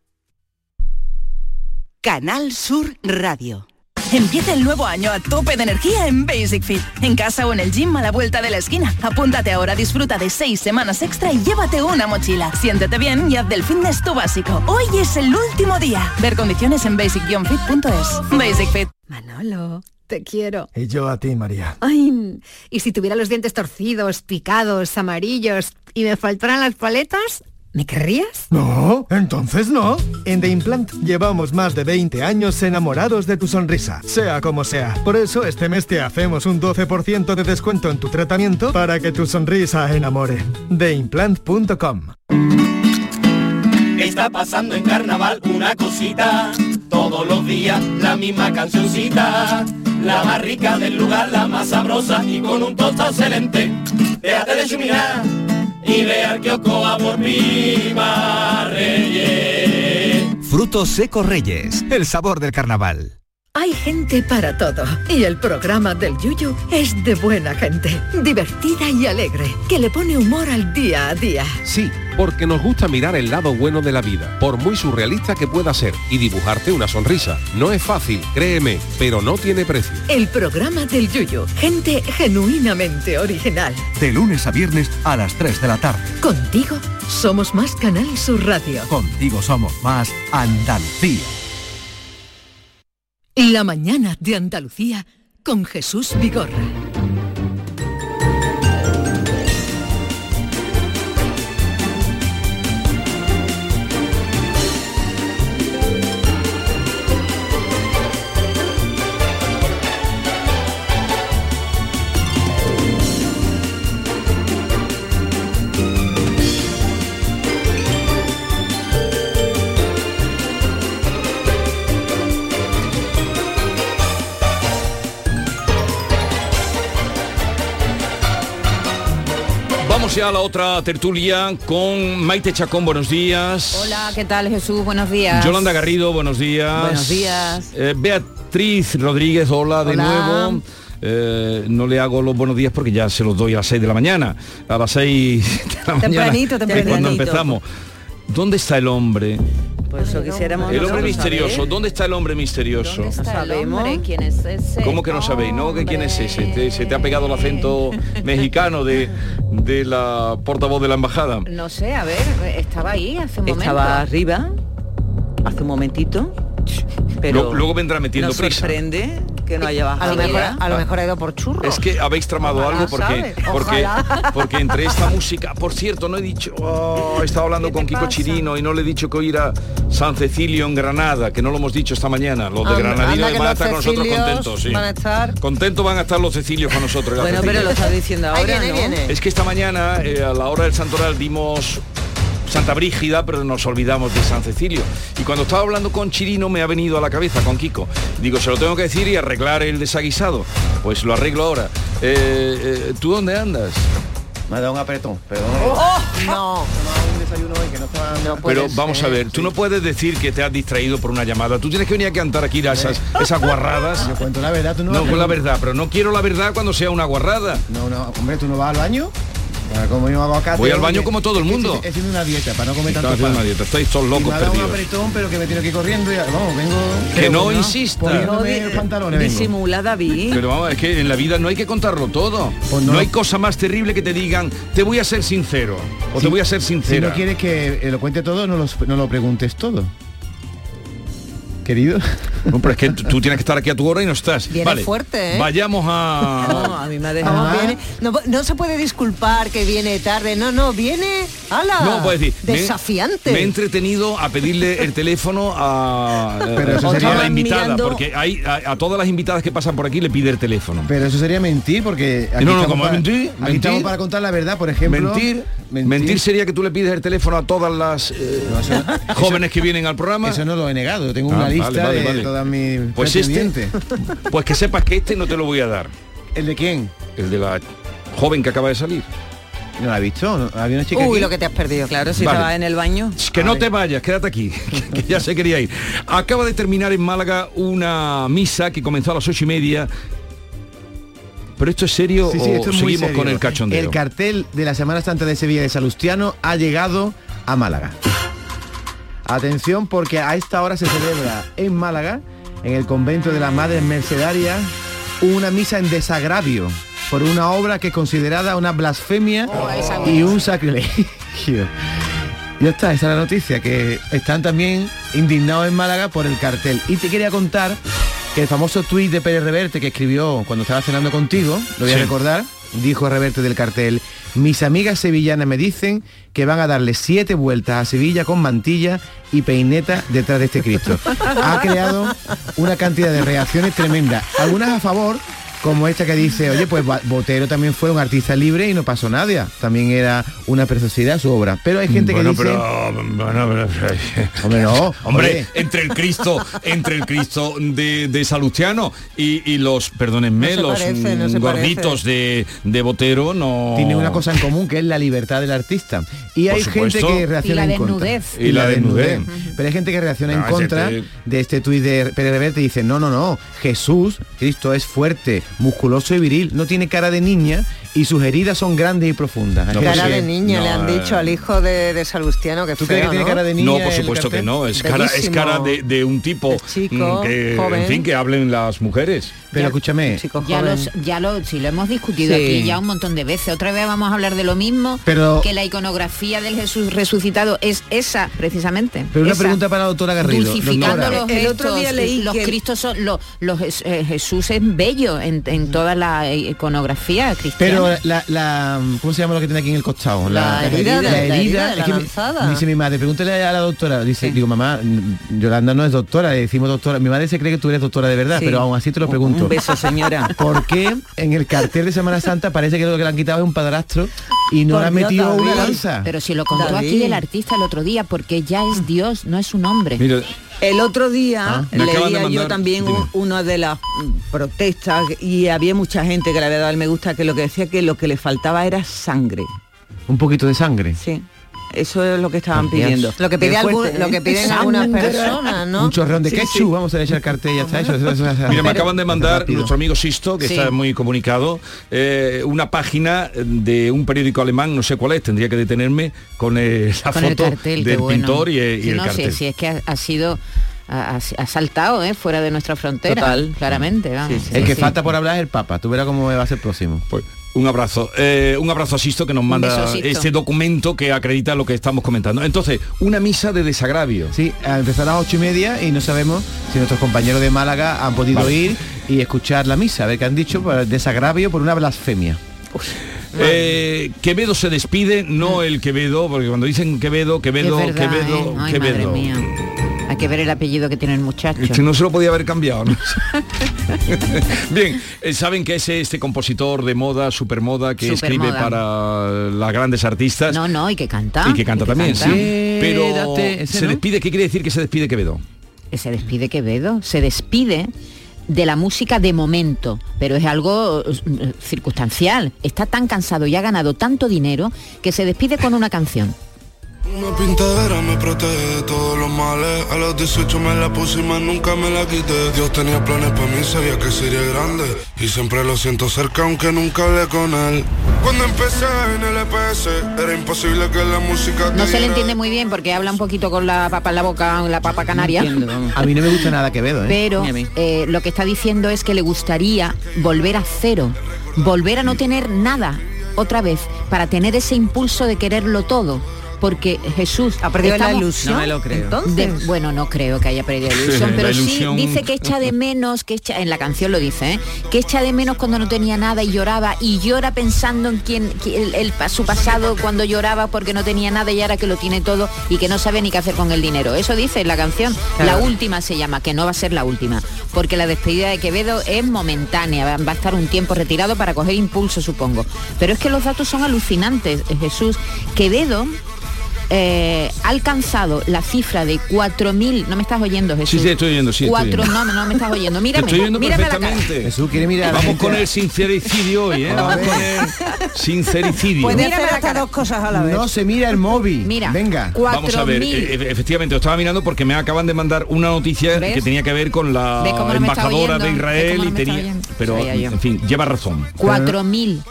L: Canal Sur Radio. Empieza el nuevo año a tope de energía en Basic Fit. En casa o en el gym a la vuelta de la esquina. Apúntate ahora, disfruta de seis semanas extra y llévate una mochila. Siéntete bien y haz del fitness tu básico. Hoy es el último día. Ver condiciones en basic-fit.es. Basic Fit.
M: Manolo. Te quiero.
N: Y yo a ti, María.
M: Ay, y si tuviera los dientes torcidos, picados, amarillos y me faltaran las paletas, ¿Me querrías?
N: No, entonces no. En The Implant llevamos más de 20 años enamorados de tu sonrisa, sea como sea. Por eso este mes te hacemos un 12% de descuento en tu tratamiento para que tu sonrisa enamore. TheImplant.com
O: Está pasando en carnaval una cosita, todos los días la misma cancioncita. La más rica del lugar, la más sabrosa y con un tosto excelente. Déjate de chuminar y vean que Ocoa por Viva Reyes.
P: Frutos secos Reyes, el sabor del carnaval.
F: Hay gente para todo y el programa del Yuyu es de buena gente, divertida y alegre, que le pone humor al día a día.
Q: Sí, porque nos gusta mirar el lado bueno de la vida, por muy surrealista que pueda ser, y dibujarte una sonrisa. No es fácil, créeme, pero no tiene precio.
F: El programa del Yuyu, gente genuinamente original.
P: De lunes a viernes a las 3 de la tarde.
F: Contigo somos más Canal Sur Radio.
P: Contigo somos más Andalucía.
F: La mañana de Andalucía con Jesús Vigorra.
B: Ya a la otra tertulia con Maite Chacón, buenos días.
D: Hola, ¿qué tal Jesús? Buenos días.
B: Yolanda Garrido, buenos días.
D: Buenos días.
B: Eh, Beatriz Rodríguez, hola, de nuevo. Eh, no le hago los buenos días porque ya se los doy a las 6 de la mañana. A las 6 de la
D: tempranito,
B: mañana.
D: Tempranito,
B: Cuando empezamos. ¿Dónde está el hombre?
D: Eso quisiéramos
B: El hombre misterioso. ¿Dónde está el hombre misterioso?
D: No sabemos quién es ese.
B: ¿Cómo que no sabéis? ¿No? ¿Que ¿Quién es ese? ¿Te- ¿Se te ha pegado el acento mexicano de, de la portavoz de la embajada?
D: No sé, a ver, estaba ahí hace un momento.
R: Estaba arriba, hace un momentito, pero
B: Luego, luego vendrá metiendo
R: nos
B: prisa.
R: sorprende que no haya
D: A lo mejor, a lo mejor ha ido por churros.
B: Es que habéis tramado
D: Ojalá,
B: algo porque, porque, porque entre esta música, por cierto, no he dicho, oh, he estado hablando con Kiko Chirino y no le he dicho que hoy era San Cecilio en Granada, que no lo hemos dicho esta mañana. Los de
D: que
B: van a estar con nosotros contentos. sí.
D: van a estar-
B: Contentos van a estar los Cecilios con nosotros.
R: Bueno, pero lo está diciendo
D: Ahí
R: ahora,
D: viene,
R: ¿no?
D: viene.
B: Es que esta mañana, eh, a la hora del santoral, dimos Santa Brígida, pero nos olvidamos de San Cecilio. Y cuando estaba hablando con Chirino me ha venido a la cabeza, con Kiko. Digo, se lo tengo que decir y arreglar el desaguisado. Pues lo arreglo ahora. Eh, eh, ¿Tú dónde andas?
E: Me ha dado un apretón, perdón.
D: No.
E: un desayuno hoy que no.
D: No
B: Pero vamos a ver, tú no puedes decir que te has distraído por una llamada. Tú tienes que venir a cantar aquí a esas, esas guarradas.
E: Yo cuento la verdad, tú no
B: No,
E: vas
B: con la verdad, pero no quiero la verdad cuando sea una guarrada.
E: No, no, hombre, tú no vas al baño. Para yo hago acá,
B: Voy al baño como todo el mundo.
E: Estoy haciendo una dieta para no comer tanto pan.
B: una dieta, estáis todos
E: Y
B: locos
E: me ha dado un
B: perdidos.
E: apretón, pero que me tengo que ir corriendo y vamos, vengo...
B: Que no
E: Pero,
B: insista.
E: Poniéndome
R: No,
E: pantalones,
R: disimula, David.
B: Pero vamos, es que en la vida no hay que contarlo todo.
E: Pues
B: no.
E: no.
B: hay cosa más terrible que te digan, te voy a ser sincero. O
E: Si-
B: te voy a ser
E: Si
B: sincera.
E: no quieres que eh, lo cuente todo, no, los- no lo preguntes todo. Querido.
B: pero es que tú tienes que estar aquí a tu hora y no estás.
R: Viene fuerte, ¿eh?
B: Vayamos a...
R: No, a mí me ha dejado... No, no, se puede disculpar que viene tarde. No, no, viene... ¡Hala!
B: No, puedes decir...
R: Desafiante.
B: Me, he entretenido a pedirle el teléfono a, pero eso sería la invitada, porque hay a, todas las invitadas que pasan por aquí le pide el teléfono.
S: Pero eso sería mentir, porque...
B: Aquí no, no, como para, mentir,
S: mentir para contar la verdad, por ejemplo...
B: Mentir, mentir, sería que tú le pides el teléfono a todas las eh, jóvenes que vienen al programa.
S: Eso no lo he negado, tengo una ah, lista de todas mis
B: pues este, pues que sepas que este no te lo voy a dar.
S: ¿El de quién?
B: El de la joven que acaba de salir.
S: ¿No la ha visto? ¿Había una
R: chica Uy, lo que te has perdido, claro, si estaba en el baño.
B: Que no te vayas, quédate aquí, que, ya se quería ir. Acaba de terminar en Málaga una misa que comenzó a las ocho y media pero esto es serio o seguimos con el cachondeo.
S: El cartel de la Semana Santa de Sevilla de Salustiano ha llegado a Málaga. Atención porque a esta hora se celebra en Málaga, en el convento de las Madres Mercedarias, una misa en desagravio por una obra que es considerada una blasfemia oh, y un sacrilegio. Ya está, esa es la noticia, que están también indignados en Málaga por el cartel. Y te quería contar que el famoso tuit de Pérez Reverte que escribió cuando estaba cenando contigo, lo voy a recordar, dijo Reverte del cartel, mis amigas sevillanas me dicen que van a darle siete vueltas a Sevilla con mantilla y peineta detrás de este Cristo. Ha creado una cantidad de reacciones tremendas, algunas a favor, como esta que dice, oye, pues Botero también fue un artista libre y no pasó nada. También era una preciosidad su obra. Pero hay gente que dice... Pero, bueno,
B: hombre, no. Hombre, entre el Cristo, entre el Cristo de, de Salustiano y, los, perdónenme, los gorditos de, de, Botero no...
S: Tiene una cosa en común que es la libertad del artista. Y hay gente que reacciona en contra.
B: Y la desnudez.
S: Pero hay gente que reacciona en contra de este tuit de Pérez Reverte y dice, no, no, no, Jesús, Cristo es fuerte, musculoso y viril, no tiene cara de niña y sus heridas son grandes y profundas.
R: cara de niña, le han dicho al hijo de, de Salustiano que
S: ¿Tú crees que tiene cara de niña?
B: No, por supuesto que no, es cara, es cara de, un tipo mm, que, en fin, que hablen las mujeres.
S: Pero escúchame,
T: ya, los, ya lo, si lo hemos discutido aquí ya un montón de veces. Otra vez vamos a hablar de lo mismo,
S: pero,
T: que la iconografía del Jesús resucitado es esa, precisamente.
S: Pero una pregunta para la doctora Garrido.
T: Dulcificando los el otro día leí los Cristos son los, los eh, Jesús es bello en, en, toda la iconografía cristiana.
S: Pero la, ¿cómo se llama lo que tiene aquí en el costado?
R: La, herida, la, herida,
S: dice mi madre, pregúntale a la doctora, dice, digo, mamá, Yolanda no es doctora, le decimos doctora, mi madre se cree que tú eres doctora de verdad, pero aún así te lo pregunto.
R: Un beso, señora.
S: ¿Por qué en el cartel de Semana Santa parece que lo que le han quitado es un padrastro y no le han metido una lanza?
T: Pero si lo contó aquí el artista el otro día, porque ya es Dios, no es un hombre.
R: El otro día ah, leía yo también una de las protestas y había mucha gente que le había dado el me gusta que lo que decía que lo que le faltaba era sangre.
S: Un poquito de sangre.
R: Sí. Eso es lo que estaban pidiendo. Lo que, pide lo que piden algunas personas, ¿no?
S: Un chorrón de ketchup, vamos a echar cartel, ya está hecho.
B: Mira, me acaban de mandar nuestro amigo Sisto, que está muy comunicado, eh, una página de un periódico alemán, no sé cuál es, tendría que detenerme, con eh, la foto del pintor y, el no, cartel.
T: Sí, sí, es que ha, sido ha, saltado ¿eh? fuera de nuestra frontera, claramente.
S: el que falta por hablar es el Papa, tú verás cómo va a ser próximo.
B: Pues, un abrazo, eh, un abrazo a Sisto que nos manda este documento que acredita lo que estamos comentando. Entonces, una misa de desagravio.
S: Sí, empezar a las ocho y media y no sabemos si nuestros compañeros de Málaga han podido ir y escuchar la misa, a ver qué han dicho, por desagravio por una blasfemia.
B: Eh, Quevedo se despide, no el Quevedo, porque cuando dicen Quevedo, Quevedo, Quevedo,
T: ¿eh?
B: Quevedo.
T: Hay que ver el apellido que tiene el muchacho. Este
B: no se lo podía haber cambiado. Bien, eh, saben que es este compositor de moda, supermoda, que escribe para las grandes artistas.
T: No, no, y que canta.
B: Y que canta también, sí. Pero se despide, ¿qué quiere decir que se despide Quevedo?
T: Se despide Quevedo, se despide de la música de momento, pero es algo eh, circunstancial. Está tan cansado y ha ganado tanto dinero que se despide con una canción.
U: Una pintadera me protege de todos los males. A los 18 me la puse y más nunca me la quité. Dios tenía planes para mí, sabía que sería grande. Y siempre lo siento cerca aunque nunca hablé con él. Cuando empecé en el EPS Era imposible que la música
T: No se le entiende muy bien porque habla un poquito con la papa en la boca, la papa canaria.
S: A mí no me gusta nada que veo, ¿eh?
T: Pero eh, lo que está diciendo es que le gustaría volver a cero Volver a no tener nada otra vez Para tener ese impulso de quererlo todo porque Jesús
V: ha perdido la ilusión.
R: No me lo creo.
T: bueno, no creo que haya perdido la ilusión, pero sí dice que echa de menos, que echa, en la canción lo dice, ¿eh? que echa de menos cuando no tenía nada y lloraba y llora pensando en quién, el, su pasado cuando lloraba porque no tenía nada y ahora que lo tiene todo y que no sabe ni qué hacer con el dinero. Eso dice la canción. La última se llama, que no va a ser la última, porque la despedida de Quevedo es momentánea, va a estar un tiempo retirado para coger impulso, supongo. Pero es que los datos son alucinantes, Jesús. Quevedo eh, ha alcanzado la cifra de 4.000, no me estás oyendo Jesús.
B: Sí, sí, estoy oyendo, sí.
T: Cuatro, no, no me estás oyendo. Mírame,
B: estoy oyendo
T: mírame
B: perfectamente.
E: Jesús quiere mirar.
B: Vamos con el sincericidio hoy, ¿eh? Vamos con el sincericidio.
V: Puede hacer hasta dos cosas a la vez.
E: No se mira el móvil.
T: Mira,
E: venga.
B: Vamos a ver, e, e, efectivamente, lo estaba mirando porque me acaban de mandar una noticia que tenía que ver con la embajadora de Israel y tenía. Pero, en fin, lleva razón.
T: 4.000,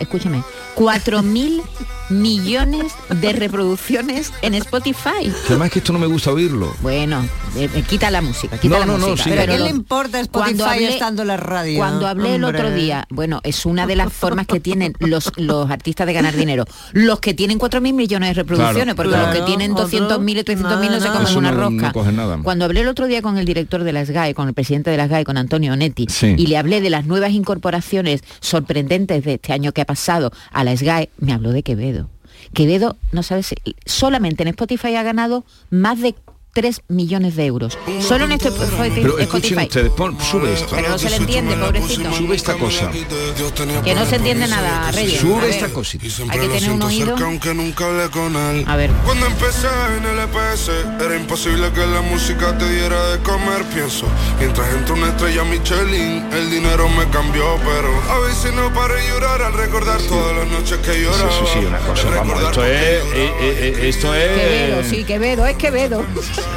T: escúchame, 4.000 millones de reproducciones en Spotify.
B: Además que esto no me gusta oírlo.
T: Bueno, eh, eh, quita la música, quita la música.
V: pero, ¿qué le importa Spotify estando en la radio?
T: Cuando hablé el otro día, bueno, es una de las formas que tienen los, los artistas de ganar dinero. Los que tienen 4.000 millones de reproducciones, porque los que tienen 200.000 y 300.000 no se comen una rosca. Cuando hablé el otro día con el director de la SGAE, con el presidente de la SGAE, con Antonio Onetti, y le hablé de las nuevas incorporaciones sorprendentes de este año que ha pasado a la SGAE, me habló de Quevedo. Quevedo, no sabes, solamente en Spotify ha ganado más de 3 millones de euros. Solo en este
B: Pero escuchen ustedes, sube esto.
T: Pero no se le entiende, pobrecito.
B: Sube esta cosa.
T: Que no se entiende nada, Reyes.
B: Sube esta cosita.
T: Hay que tener un oído. A ver.
U: Cuando empecé en el EPS, era imposible que la música te diera de comer, pienso. Mientras entró una estrella Michelin, el dinero me cambió, pero a veces no paro de llorar al recordar todas las noches que lloraba.
B: Sí, sí, sí, una cosa, vamos, esto es, eh, eh, eh, esto es...
T: Quevedo, sí, Quevedo, es Quevedo.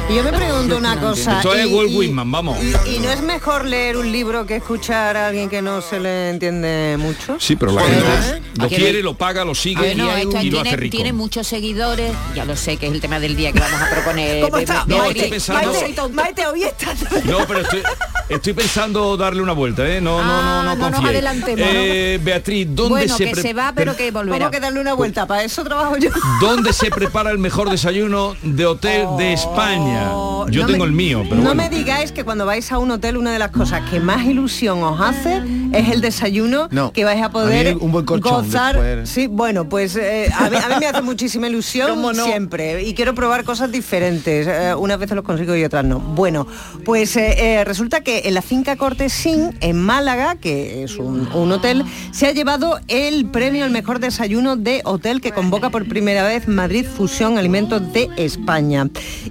V: Y yo me pregunto una cosa.
B: Esto es Walt Whitman, vamos.
V: Y, no es mejor leer un libro que escuchar a alguien que no se le entiende mucho?
B: Sí, pero la gente lo quiere, lo paga, lo sigue y, lo
T: tiene,
B: hace rico.
T: Tiene muchos seguidores, ya lo sé que es el tema del día que vamos a proponer.
V: ¿Cómo está?
B: No, estoy pensando...
V: Maite, hoy está...
B: No, pero estoy, estoy, pensando darle una vuelta, ¿eh? No, no, no, no,
T: ah, no nos adelantemos.
B: Eh, Beatriz, ¿dónde
T: bueno,
B: se...
T: que se va, pero que volverá.
V: ¿Cómo que darle una vuelta? Para eso trabajo yo.
B: ¿Dónde se prepara el mejor desayuno de hotel de España? Yo tengo el mío, pero
V: No me digáis que cuando vais a un hotel una de las cosas que más ilusión os hace es el desayuno que vais a poder
E: un buen
V: gozar. Sí, bueno, pues eh, a, mí, me hace muchísima ilusión siempre y quiero probar cosas diferentes. Eh, unas veces los consigo y otras no. Bueno, pues eh, resulta que en la finca Cortesín, en Málaga, que es un, un hotel, se ha llevado el premio al mejor desayuno de hotel que convoca por primera vez Madrid Fusión Alimentos de España.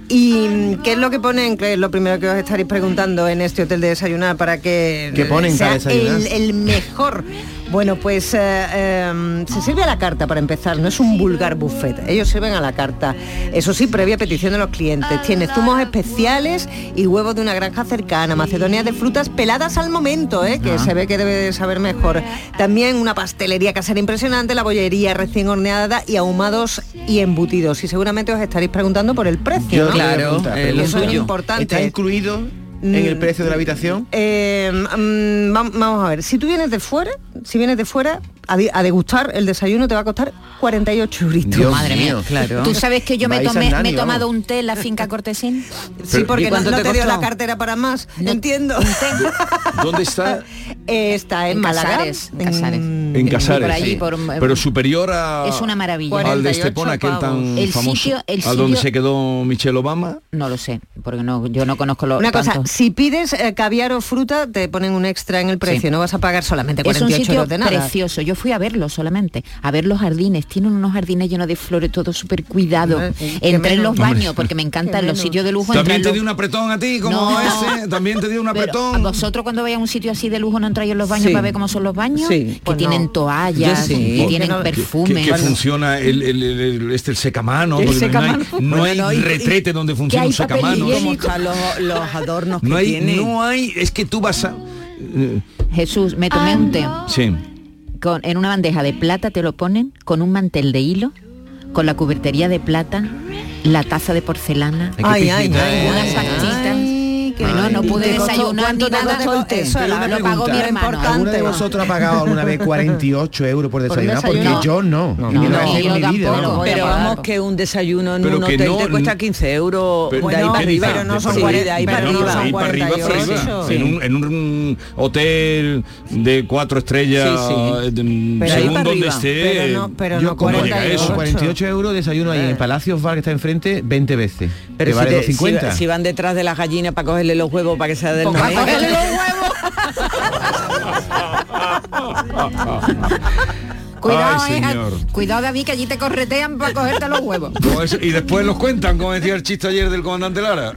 V: ¿Y qué es lo que ponen? Que es lo primero que os estaréis preguntando en este hotel de desayunar para que sea el, mejor. Bueno, pues eh, em, se sirve a la carta para empezar, no es un vulgar buffet, ellos sirven a la carta. Eso sí, previa petición de los clientes. Tiene zumos especiales y huevos de una granja cercana, macedonia de frutas peladas al momento, ¿eh? que se ve que debe de saber mejor. También una pastelería casera impresionante, la bollería recién horneada y ahumados y embutidos. Y seguramente os estaréis preguntando por el precio.
R: Claro,
V: eso es importante.
E: ¿Está incluido en el precio de la habitación?
V: Eh, mm, vamos a ver, si tú vienes de fuera, si vienes de fuera, a, degustar el desayuno te va a costar 48 euritos.
T: Madre mía, claro. ¿Tú sabes que yo me, tomé, me he tomado un té en la finca Cortesín?
V: Sí, porque no, te, dio la cartera para más, no, entiendo.
B: ¿Dónde está?
V: Eh, está en, Málaga.
T: Casares, en Casares.
B: En, Casares, Pero superior a...
T: Es una maravilla.
B: Al de Estepona, aquel tan el famoso. Sitio, el ¿A dónde se quedó Michelle Obama?
T: No lo sé, porque no, yo no conozco lo
V: Una cosa, si pides eh, caviar o fruta, te ponen un extra en el precio, no vas a pagar solamente 48
T: es un
V: euros de nada.
T: precioso. Yo fui a verlo solamente, a ver los jardines. Tienen unos jardines llenos de flores, todo súper cuidado. Entré en los baños, porque me encantan los sitios de lujo.
B: También te dio un apretón a ti, como ese. También te dio un apretón.
T: vosotros cuando vais a un sitio así de lujo no entráis en los baños para ver cómo son los baños, que tienen toallas, que tienen perfume.
B: Que, funciona el, el, este el secamano, no hay, no hay retrete donde funciona un secamano.
V: los, adornos
B: no hay,
V: tiene?
B: No hay, es que tú vas a...
T: Jesús, me tomé un té.
B: Sí
T: en una bandeja de plata te lo ponen con un mantel de hilo, con la cubertería de plata, la taza de porcelana,
V: ay, ay,
T: unas pastitas. no, no pude desayunar ni nada.
V: Eso lo pagó mi hermano.
S: ¿Alguno de vosotros ha pagado alguna vez 48 euros por desayunar? Porque yo no.
R: no, no pero vamos que un desayuno en un hotel te cuesta 15 euros
V: de ahí para arriba. Pero no son 40, ahí para arriba.
B: En un hotel de cuatro estrellas, según donde esté.
V: Pero no
S: 48 euros desayuno ahí en Palacios Bar que está enfrente 20 veces. Pero si, vale
R: te, si, van detrás de las gallinas para cogerle los huevos para que sea del
V: los huevos.
T: Cuidado, eh, cuidado David, que allí te corretean para cogerte los huevos.
B: y después los cuentan, como decía el chiste ayer del comandante Lara.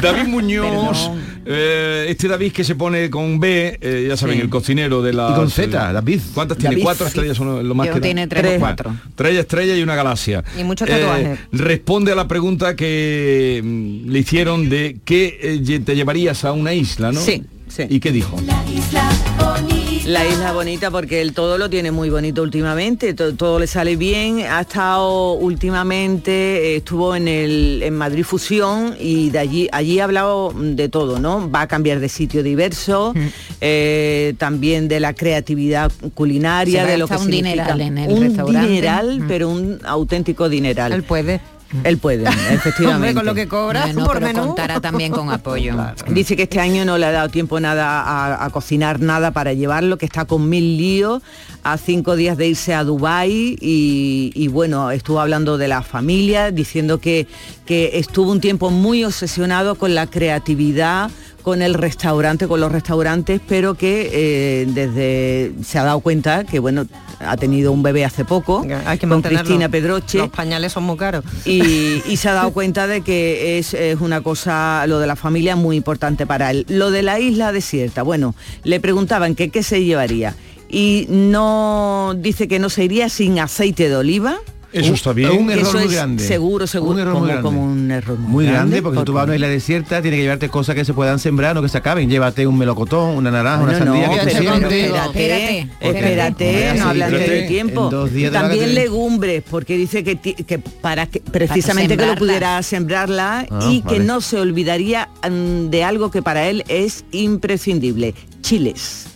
B: David Muñoz, eh, este David que se pone con B, eh, ya saben, el cocinero de la...
S: Y con Z, David.
B: ¿Cuántas tiene? ¿Cuatro estrellas son lo más
T: que tiene tres, cuatro.
B: Tres estrellas y una galaxia.
V: Y muchos tatuajes.
B: responde a la pregunta que mm, le hicieron de qué te llevarías a una isla, ¿no?
R: Sí.
B: ¿Y qué dijo?
R: La isla bonita. La isla bonita porque él todo lo tiene muy bonito últimamente, todo, le sale bien. Ha estado últimamente, estuvo en el en Madrid Fusión y de allí allí ha hablado de todo, ¿no? Va a cambiar de sitio diverso, eh, también de la creatividad culinaria, de lo que
T: un dineral en el
R: un
T: restaurante.
R: dineral, pero un auténtico dineral.
V: Él puede.
R: Él puede, efectivamente.
V: con lo que cobra por menú.
T: contará también con apoyo.
R: Dice que este año no le ha dado tiempo nada a, cocinar nada para llevarlo, que está con mil líos, a cinco días de irse a Dubái y, bueno, estuvo hablando de la familia, diciendo que, que estuvo un tiempo muy obsesionado con la creatividad, con el restaurante, con los restaurantes, pero que eh, desde se ha dado cuenta que bueno ha tenido un bebé hace poco
V: Hay que
R: con Cristina Pedroche.
V: Los pañales son muy caros.
R: Y, se ha dado cuenta de que es, una cosa, lo de la familia, muy importante para él. Lo de la isla desierta, bueno, le preguntaban que qué se llevaría y no dice que no se iría sin aceite de oliva
B: eso está bien.
S: Un error muy grande.
R: Seguro, seguro.
S: Un error
R: como,
S: muy grande.
R: como un error
S: muy, grande. porque, tú vas a una isla desierta, tienes que llevarte cosas que se puedan sembrar, no que se acaben. Llévate un melocotón, una naranja, una sandía
R: no,
S: que
R: te Espérate, espérate, no hablando de tiempo. También legumbres, porque dice que, que para que precisamente que lo pudiera sembrarla ah, y que no se olvidaría mm, de algo que para él es imprescindible, chiles.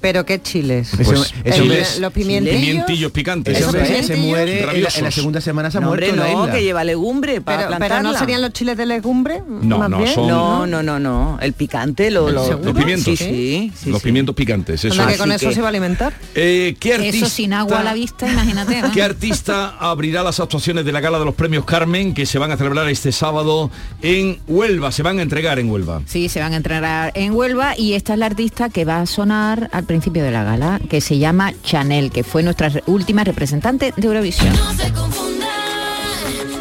V: ¿Pero qué chiles?
B: Pues,
V: los pimientillos.
B: picantes.
S: se muere en la, segunda semana se ha muerto
R: no, que lleva legumbre para
V: pero, pero, no serían los chiles de legumbre
B: no no
R: no no no no. El picante lo,
B: los pimientos. Sí, sí, los pimientos picantes
V: eso que con eso se va a alimentar.
B: Eh, ¿qué artista,
T: eso sin agua a la vista imagínate
B: qué artista abrirá las actuaciones de la gala de los premios Carmen que se van a celebrar este sábado en Huelva se van a entregar en Huelva.
T: Sí se van a entregar en Huelva y esta es la artista que va a sonar al principio de la gala, que se llama Chanel, que fue nuestra última representante de Eurovisión. No se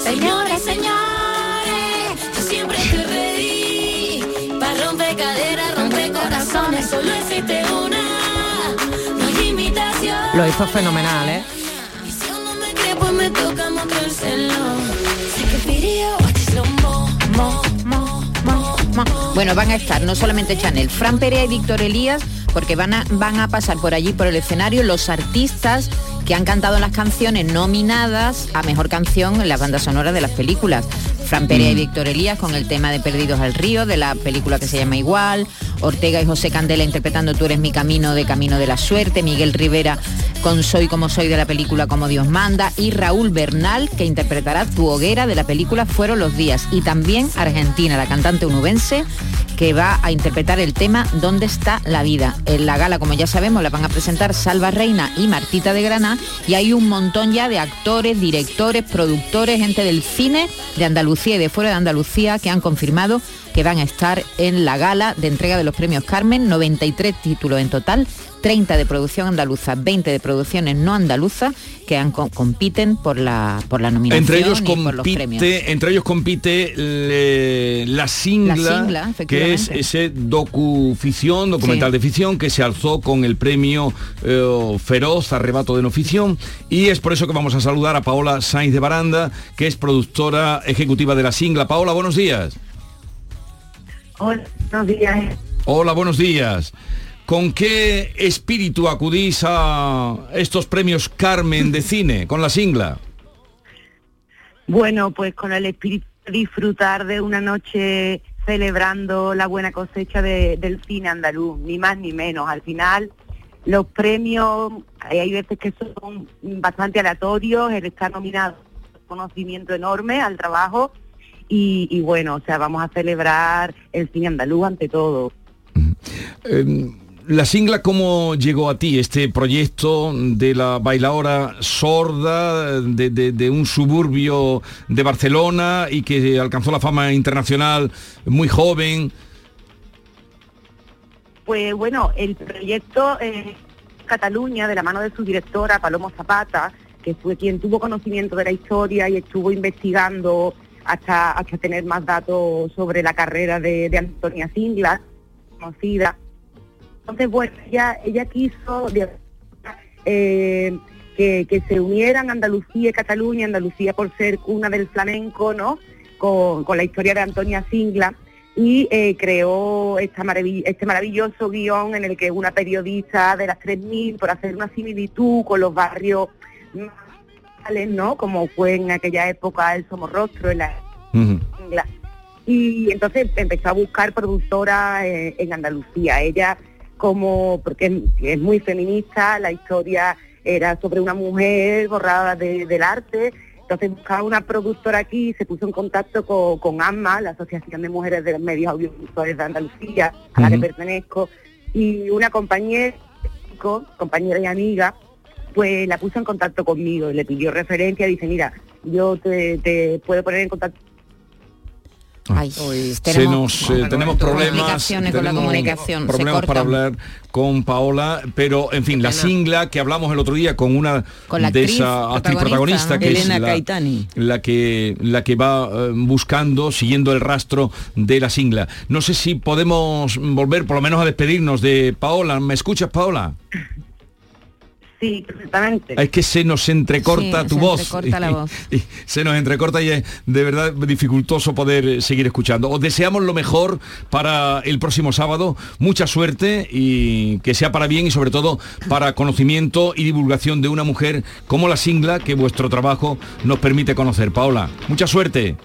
T: señores, señores, yo siempre te reí, para romper caderas, romper corazones, solo existe una, no hay imitación.
V: Lo hizo fenomenal, ¿eh?
T: Y si uno me cree, pues me toca mostrárselo. Bueno, van a estar no solamente Chanel, Fran Perea y Víctor Elías porque van a, van a pasar por allí, por el escenario, los artistas que han cantado las canciones nominadas a Mejor Canción en las bandas sonoras de las películas. Fran Perea y mm. Víctor Elías con el tema de Perdidos al Río, de la película que se llama Igual, Ortega y José Candela interpretando Tú eres mi camino de Camino de la Suerte, Miguel Rivera con Soy como soy de la película Como Dios manda y Raúl Bernal que interpretará Tu hoguera de la película Fueron los días y también Argentina, la cantante unubense que va a interpretar el tema ¿Dónde está la vida? En la gala, como ya sabemos, la van a presentar Salva Reina y Martita de Granada y hay un montón ya de actores, directores, productores, gente del cine de Andalucía y de fuera de Andalucía que han confirmado que van a estar en la gala de entrega de los premios Carmen, 93 títulos en total, 30 de producción andaluza, 20 de producciones no andaluzas que han, compiten por la por la nominación
B: entre ellos
T: compite, por los premios.
B: Entre ellos compite la, singla, que es ese docuficción, documental de ficción que se alzó con el premio eh, Feroz, Arrebato de no ficción y es por eso que vamos a saludar a Paola Sainz de Baranda, que es productora ejecutiva de la singla. Paola, buenos días.
W: Hola, buenos días.
B: Hola, buenos días. ¿Con qué espíritu acudís a estos premios Carmen de cine, con la singla?
W: Bueno, pues con el espíritu disfrutar de una noche celebrando la buena cosecha del cine andaluz, ni más ni menos. Al final, los premios, hay veces que son bastante aleatorios, el estar nominado conocimiento enorme al trabajo y, bueno, o sea, vamos a celebrar el cine andaluz ante todo.
B: Em, la Singla, ¿cómo llegó a ti este proyecto de la bailadora sorda de, un suburbio de Barcelona y que alcanzó la fama internacional muy joven?
W: Pues bueno, el proyecto eh, Cataluña, de la mano de su directora, Palomo Zapata, que fue quien tuvo conocimiento de la historia y estuvo investigando hasta, hasta tener más datos sobre la carrera de, Antonia Singla, conocida entonces, bueno, ella, ella quiso eh, que, se unieran Andalucía y Cataluña, Andalucía por ser cuna del flamenco, ¿no? Con, la historia de Antonia Singla y eh, creó esta este maravilloso guion en el que una periodista de las 3.000, por hacer una similitud con los barrios ¿no? Como fue en aquella época el Somorrostro, en la Singla. Y entonces empezó a buscar productora eh, en Andalucía. Ella como, porque es, muy feminista, la historia era sobre una mujer borrada del arte, entonces buscaba una productora aquí, se puso en contacto con, AMA, la Asociación de Mujeres de los Medios Audiovisuales de Andalucía, a la que pertenezco, y una compañera, compañera y amiga, pues la puso en contacto conmigo y le pidió referencia, dice, mira, yo te, te puedo poner en contacto
B: tenemos, tenemos, problemas,
T: con la comunicación,
B: problemas para hablar con Paola, pero en fin, la singla que hablamos el otro día con una de esa actriz protagonista, que es la, la, que la que va eh, buscando, siguiendo el rastro de la singla. No sé si podemos volver por lo menos a despedirnos de Paola. ¿Me escuchas, Paola?
W: Sí, perfectamente.
B: Es que se nos entrecorta tu voz.
T: Entrecorta la voz.
B: se nos entrecorta y es de verdad dificultoso poder eh, seguir escuchando. Os deseamos lo mejor para el próximo sábado. Mucha suerte y que sea para bien y sobre todo para conocimiento y divulgación de una mujer como la Singla que vuestro trabajo nos permite conocer. Paola, mucha suerte.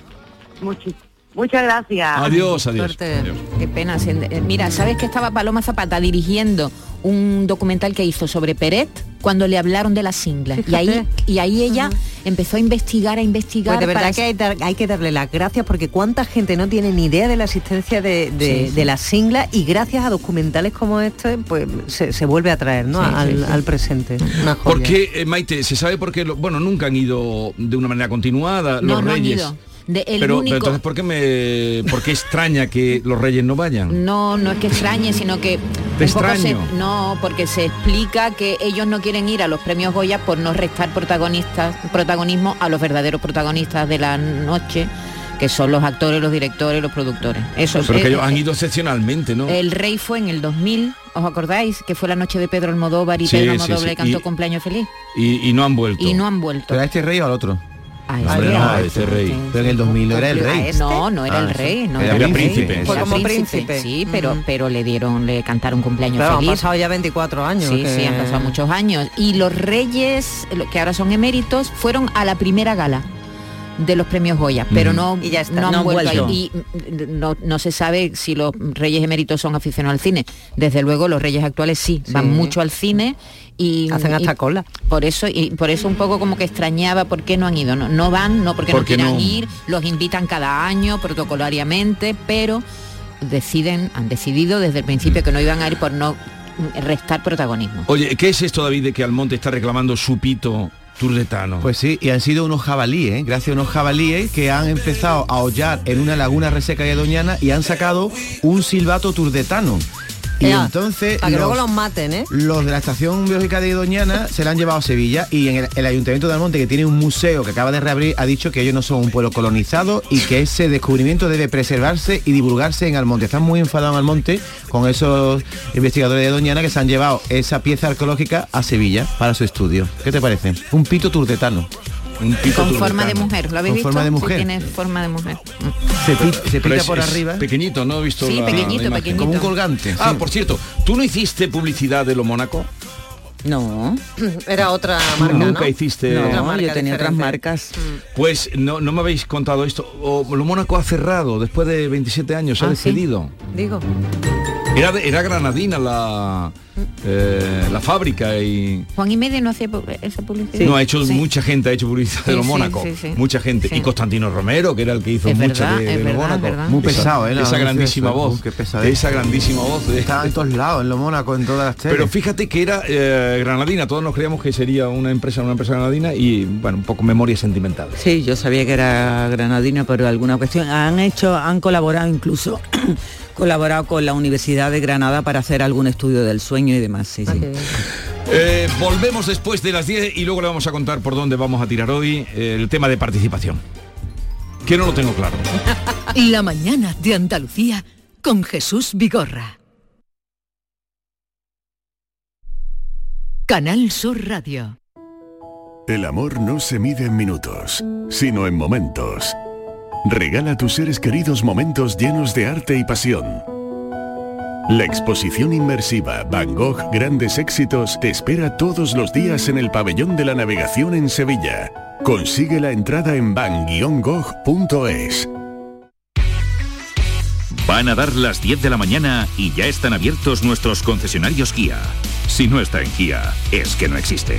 W: Muchas gracias.
B: Adiós, adiós.
T: Qué pena. Eh, mira, ¿sabes que estaba Paloma Zapata dirigiendo un documental que hizo sobre Peret cuando le hablaron de la singla. Y ahí, y ahí ella empezó a investigar, a investigar.
V: Pues de verdad que hay, que darle las gracias porque cuánta gente no tiene ni idea de la existencia de, la singla y gracias a documentales como este, pues se, vuelve a traer ¿no? al, presente.
B: Porque, eh, Maite, se sabe por qué, bueno, nunca han ido de una manera continuada los reyes pero, entonces ¿por qué me por qué extraña que los reyes no vayan?
T: No, no es que extrañe, sino que
B: extraño.
T: no, porque se explica que ellos no quieren ir a los premios Goya por no restar protagonistas, protagonismo a los verdaderos protagonistas de la noche que son los actores, los directores, los productores. Eso
B: Pero que ellos han ido excepcionalmente, ¿no?
T: El rey fue en el 2000, ¿os acordáis? Que fue la noche de Pedro Almodóvar y Pedro Almodóvar le cantó cumpleaños feliz.
B: Y, no han vuelto.
T: Y no han vuelto.
S: ¿Pero a este rey o al otro?
B: Ah, ese rey.
S: Pero en el 2000 no era el rey.
T: No, no era el rey. No
B: era, príncipe.
V: Fue como príncipe.
T: Sí, pero, pero le dieron, le cantaron cumpleaños
V: pero
T: feliz.
V: han pasado ya 24 años.
T: Sí, sí, han pasado muchos años. Y los reyes, que ahora son eméritos, fueron a la primera gala de los premios Goya, pero no,
V: y ya
T: no han vuelto, Y no, se sabe si los reyes eméritos son aficionados al cine. Desde luego los reyes actuales sí, van mucho al cine y
V: hacen hasta cola.
T: Por eso y por eso un poco como que extrañaba por qué no han ido. No, no van, no porque no quieran ir, los invitan cada año protocolariamente, pero deciden, han decidido desde el principio que no iban a ir por no restar protagonismo.
B: Oye, ¿qué es esto David de que Almonte está reclamando su pito turdetano.
S: Pues sí, y han sido unos jabalíes, gracias a unos jabalíes que han empezado a hollar en una laguna reseca de Doñana y han sacado un silbato turdetano. Y entonces...
V: Para que luego los maten, ¿eh?
S: Los de la Estación Biológica de Doñana se la han llevado a Sevilla y en el, Ayuntamiento de Almonte, que tiene un museo que acaba de reabrir, ha dicho que ellos no son un pueblo colonizado y que ese descubrimiento debe preservarse y divulgarse en Almonte. Están muy enfadados en Almonte con esos investigadores de Doñana que se han llevado esa pieza arqueológica a Sevilla para su estudio. ¿Qué te parece? Un pito turdetano
T: con forma de mujer, ¿lo habéis visto?
S: forma de mujer.
T: tiene forma de mujer.
S: Se, pita, por arriba.
B: Pequeñito, ¿no? He visto
T: sí, pequeñito, pequeñito.
S: Como un colgante.
B: Ah, por cierto, ¿tú no hiciste publicidad de lo Mónaco?
R: No.
V: Era otra marca,
B: Nunca hiciste...
R: No, yo tenía otras marcas.
B: Pues no, no me habéis contado esto. O, lo Mónaco ha cerrado después de 27 años, se ha
V: Ah,
B: despedido.
V: Digo.
B: Era, era granadina la, eh, la fábrica y...
T: Juan y Medio no hace esa publicidad.
B: no, ha hecho
T: Sí.
B: mucha gente, ha hecho publicidad de
T: Sí,
B: los
T: sí,
B: Mónaco.
T: sí, sí.
B: Mucha gente.
T: Sí.
B: Y Constantino Romero, que era el que hizo
T: Es
B: mucha
T: verdad,
B: de, los
T: verdad, es
B: Mónaco.
T: verdad.
S: Muy
B: Esa-
S: pesado, ¿eh?
B: Esa grandísima
S: eso,
B: voz.
S: qué pesadez.
B: esa grandísima voz. De,
S: Estaba en todos lados, en lo Mónaco, en todas las teles.
B: Pero fíjate que era eh, granadina, todos nos creíamos que sería una empresa, una empresa granadina y bueno, un poco memoria sentimental.
R: Sí, yo sabía que era granadina por alguna cuestión. Han hecho, han colaborado incluso, colaborado con la Universidad de Granada para hacer algún estudio del sueño y demás. Sí, sí.
B: Eh, volvemos después de las 10 y luego le vamos a contar por dónde vamos a tirar hoy el tema de participación. Que no lo tengo claro.
F: La mañana de Andalucía con Jesús Vigorra. Canal Sur Radio.
X: El amor no se mide en minutos, sino en momentos. Regala a tus seres queridos momentos llenos de arte y pasión. La exposición inmersiva Van Gogh Grandes Éxitos te espera todos los días en el Pabellón de la Navegación en Sevilla. Consigue la entrada en van-gogh.es.
Y: Van a dar las 10 de la mañana y ya están abiertos nuestros concesionarios Kia. Si no está en Kia, es que no existe.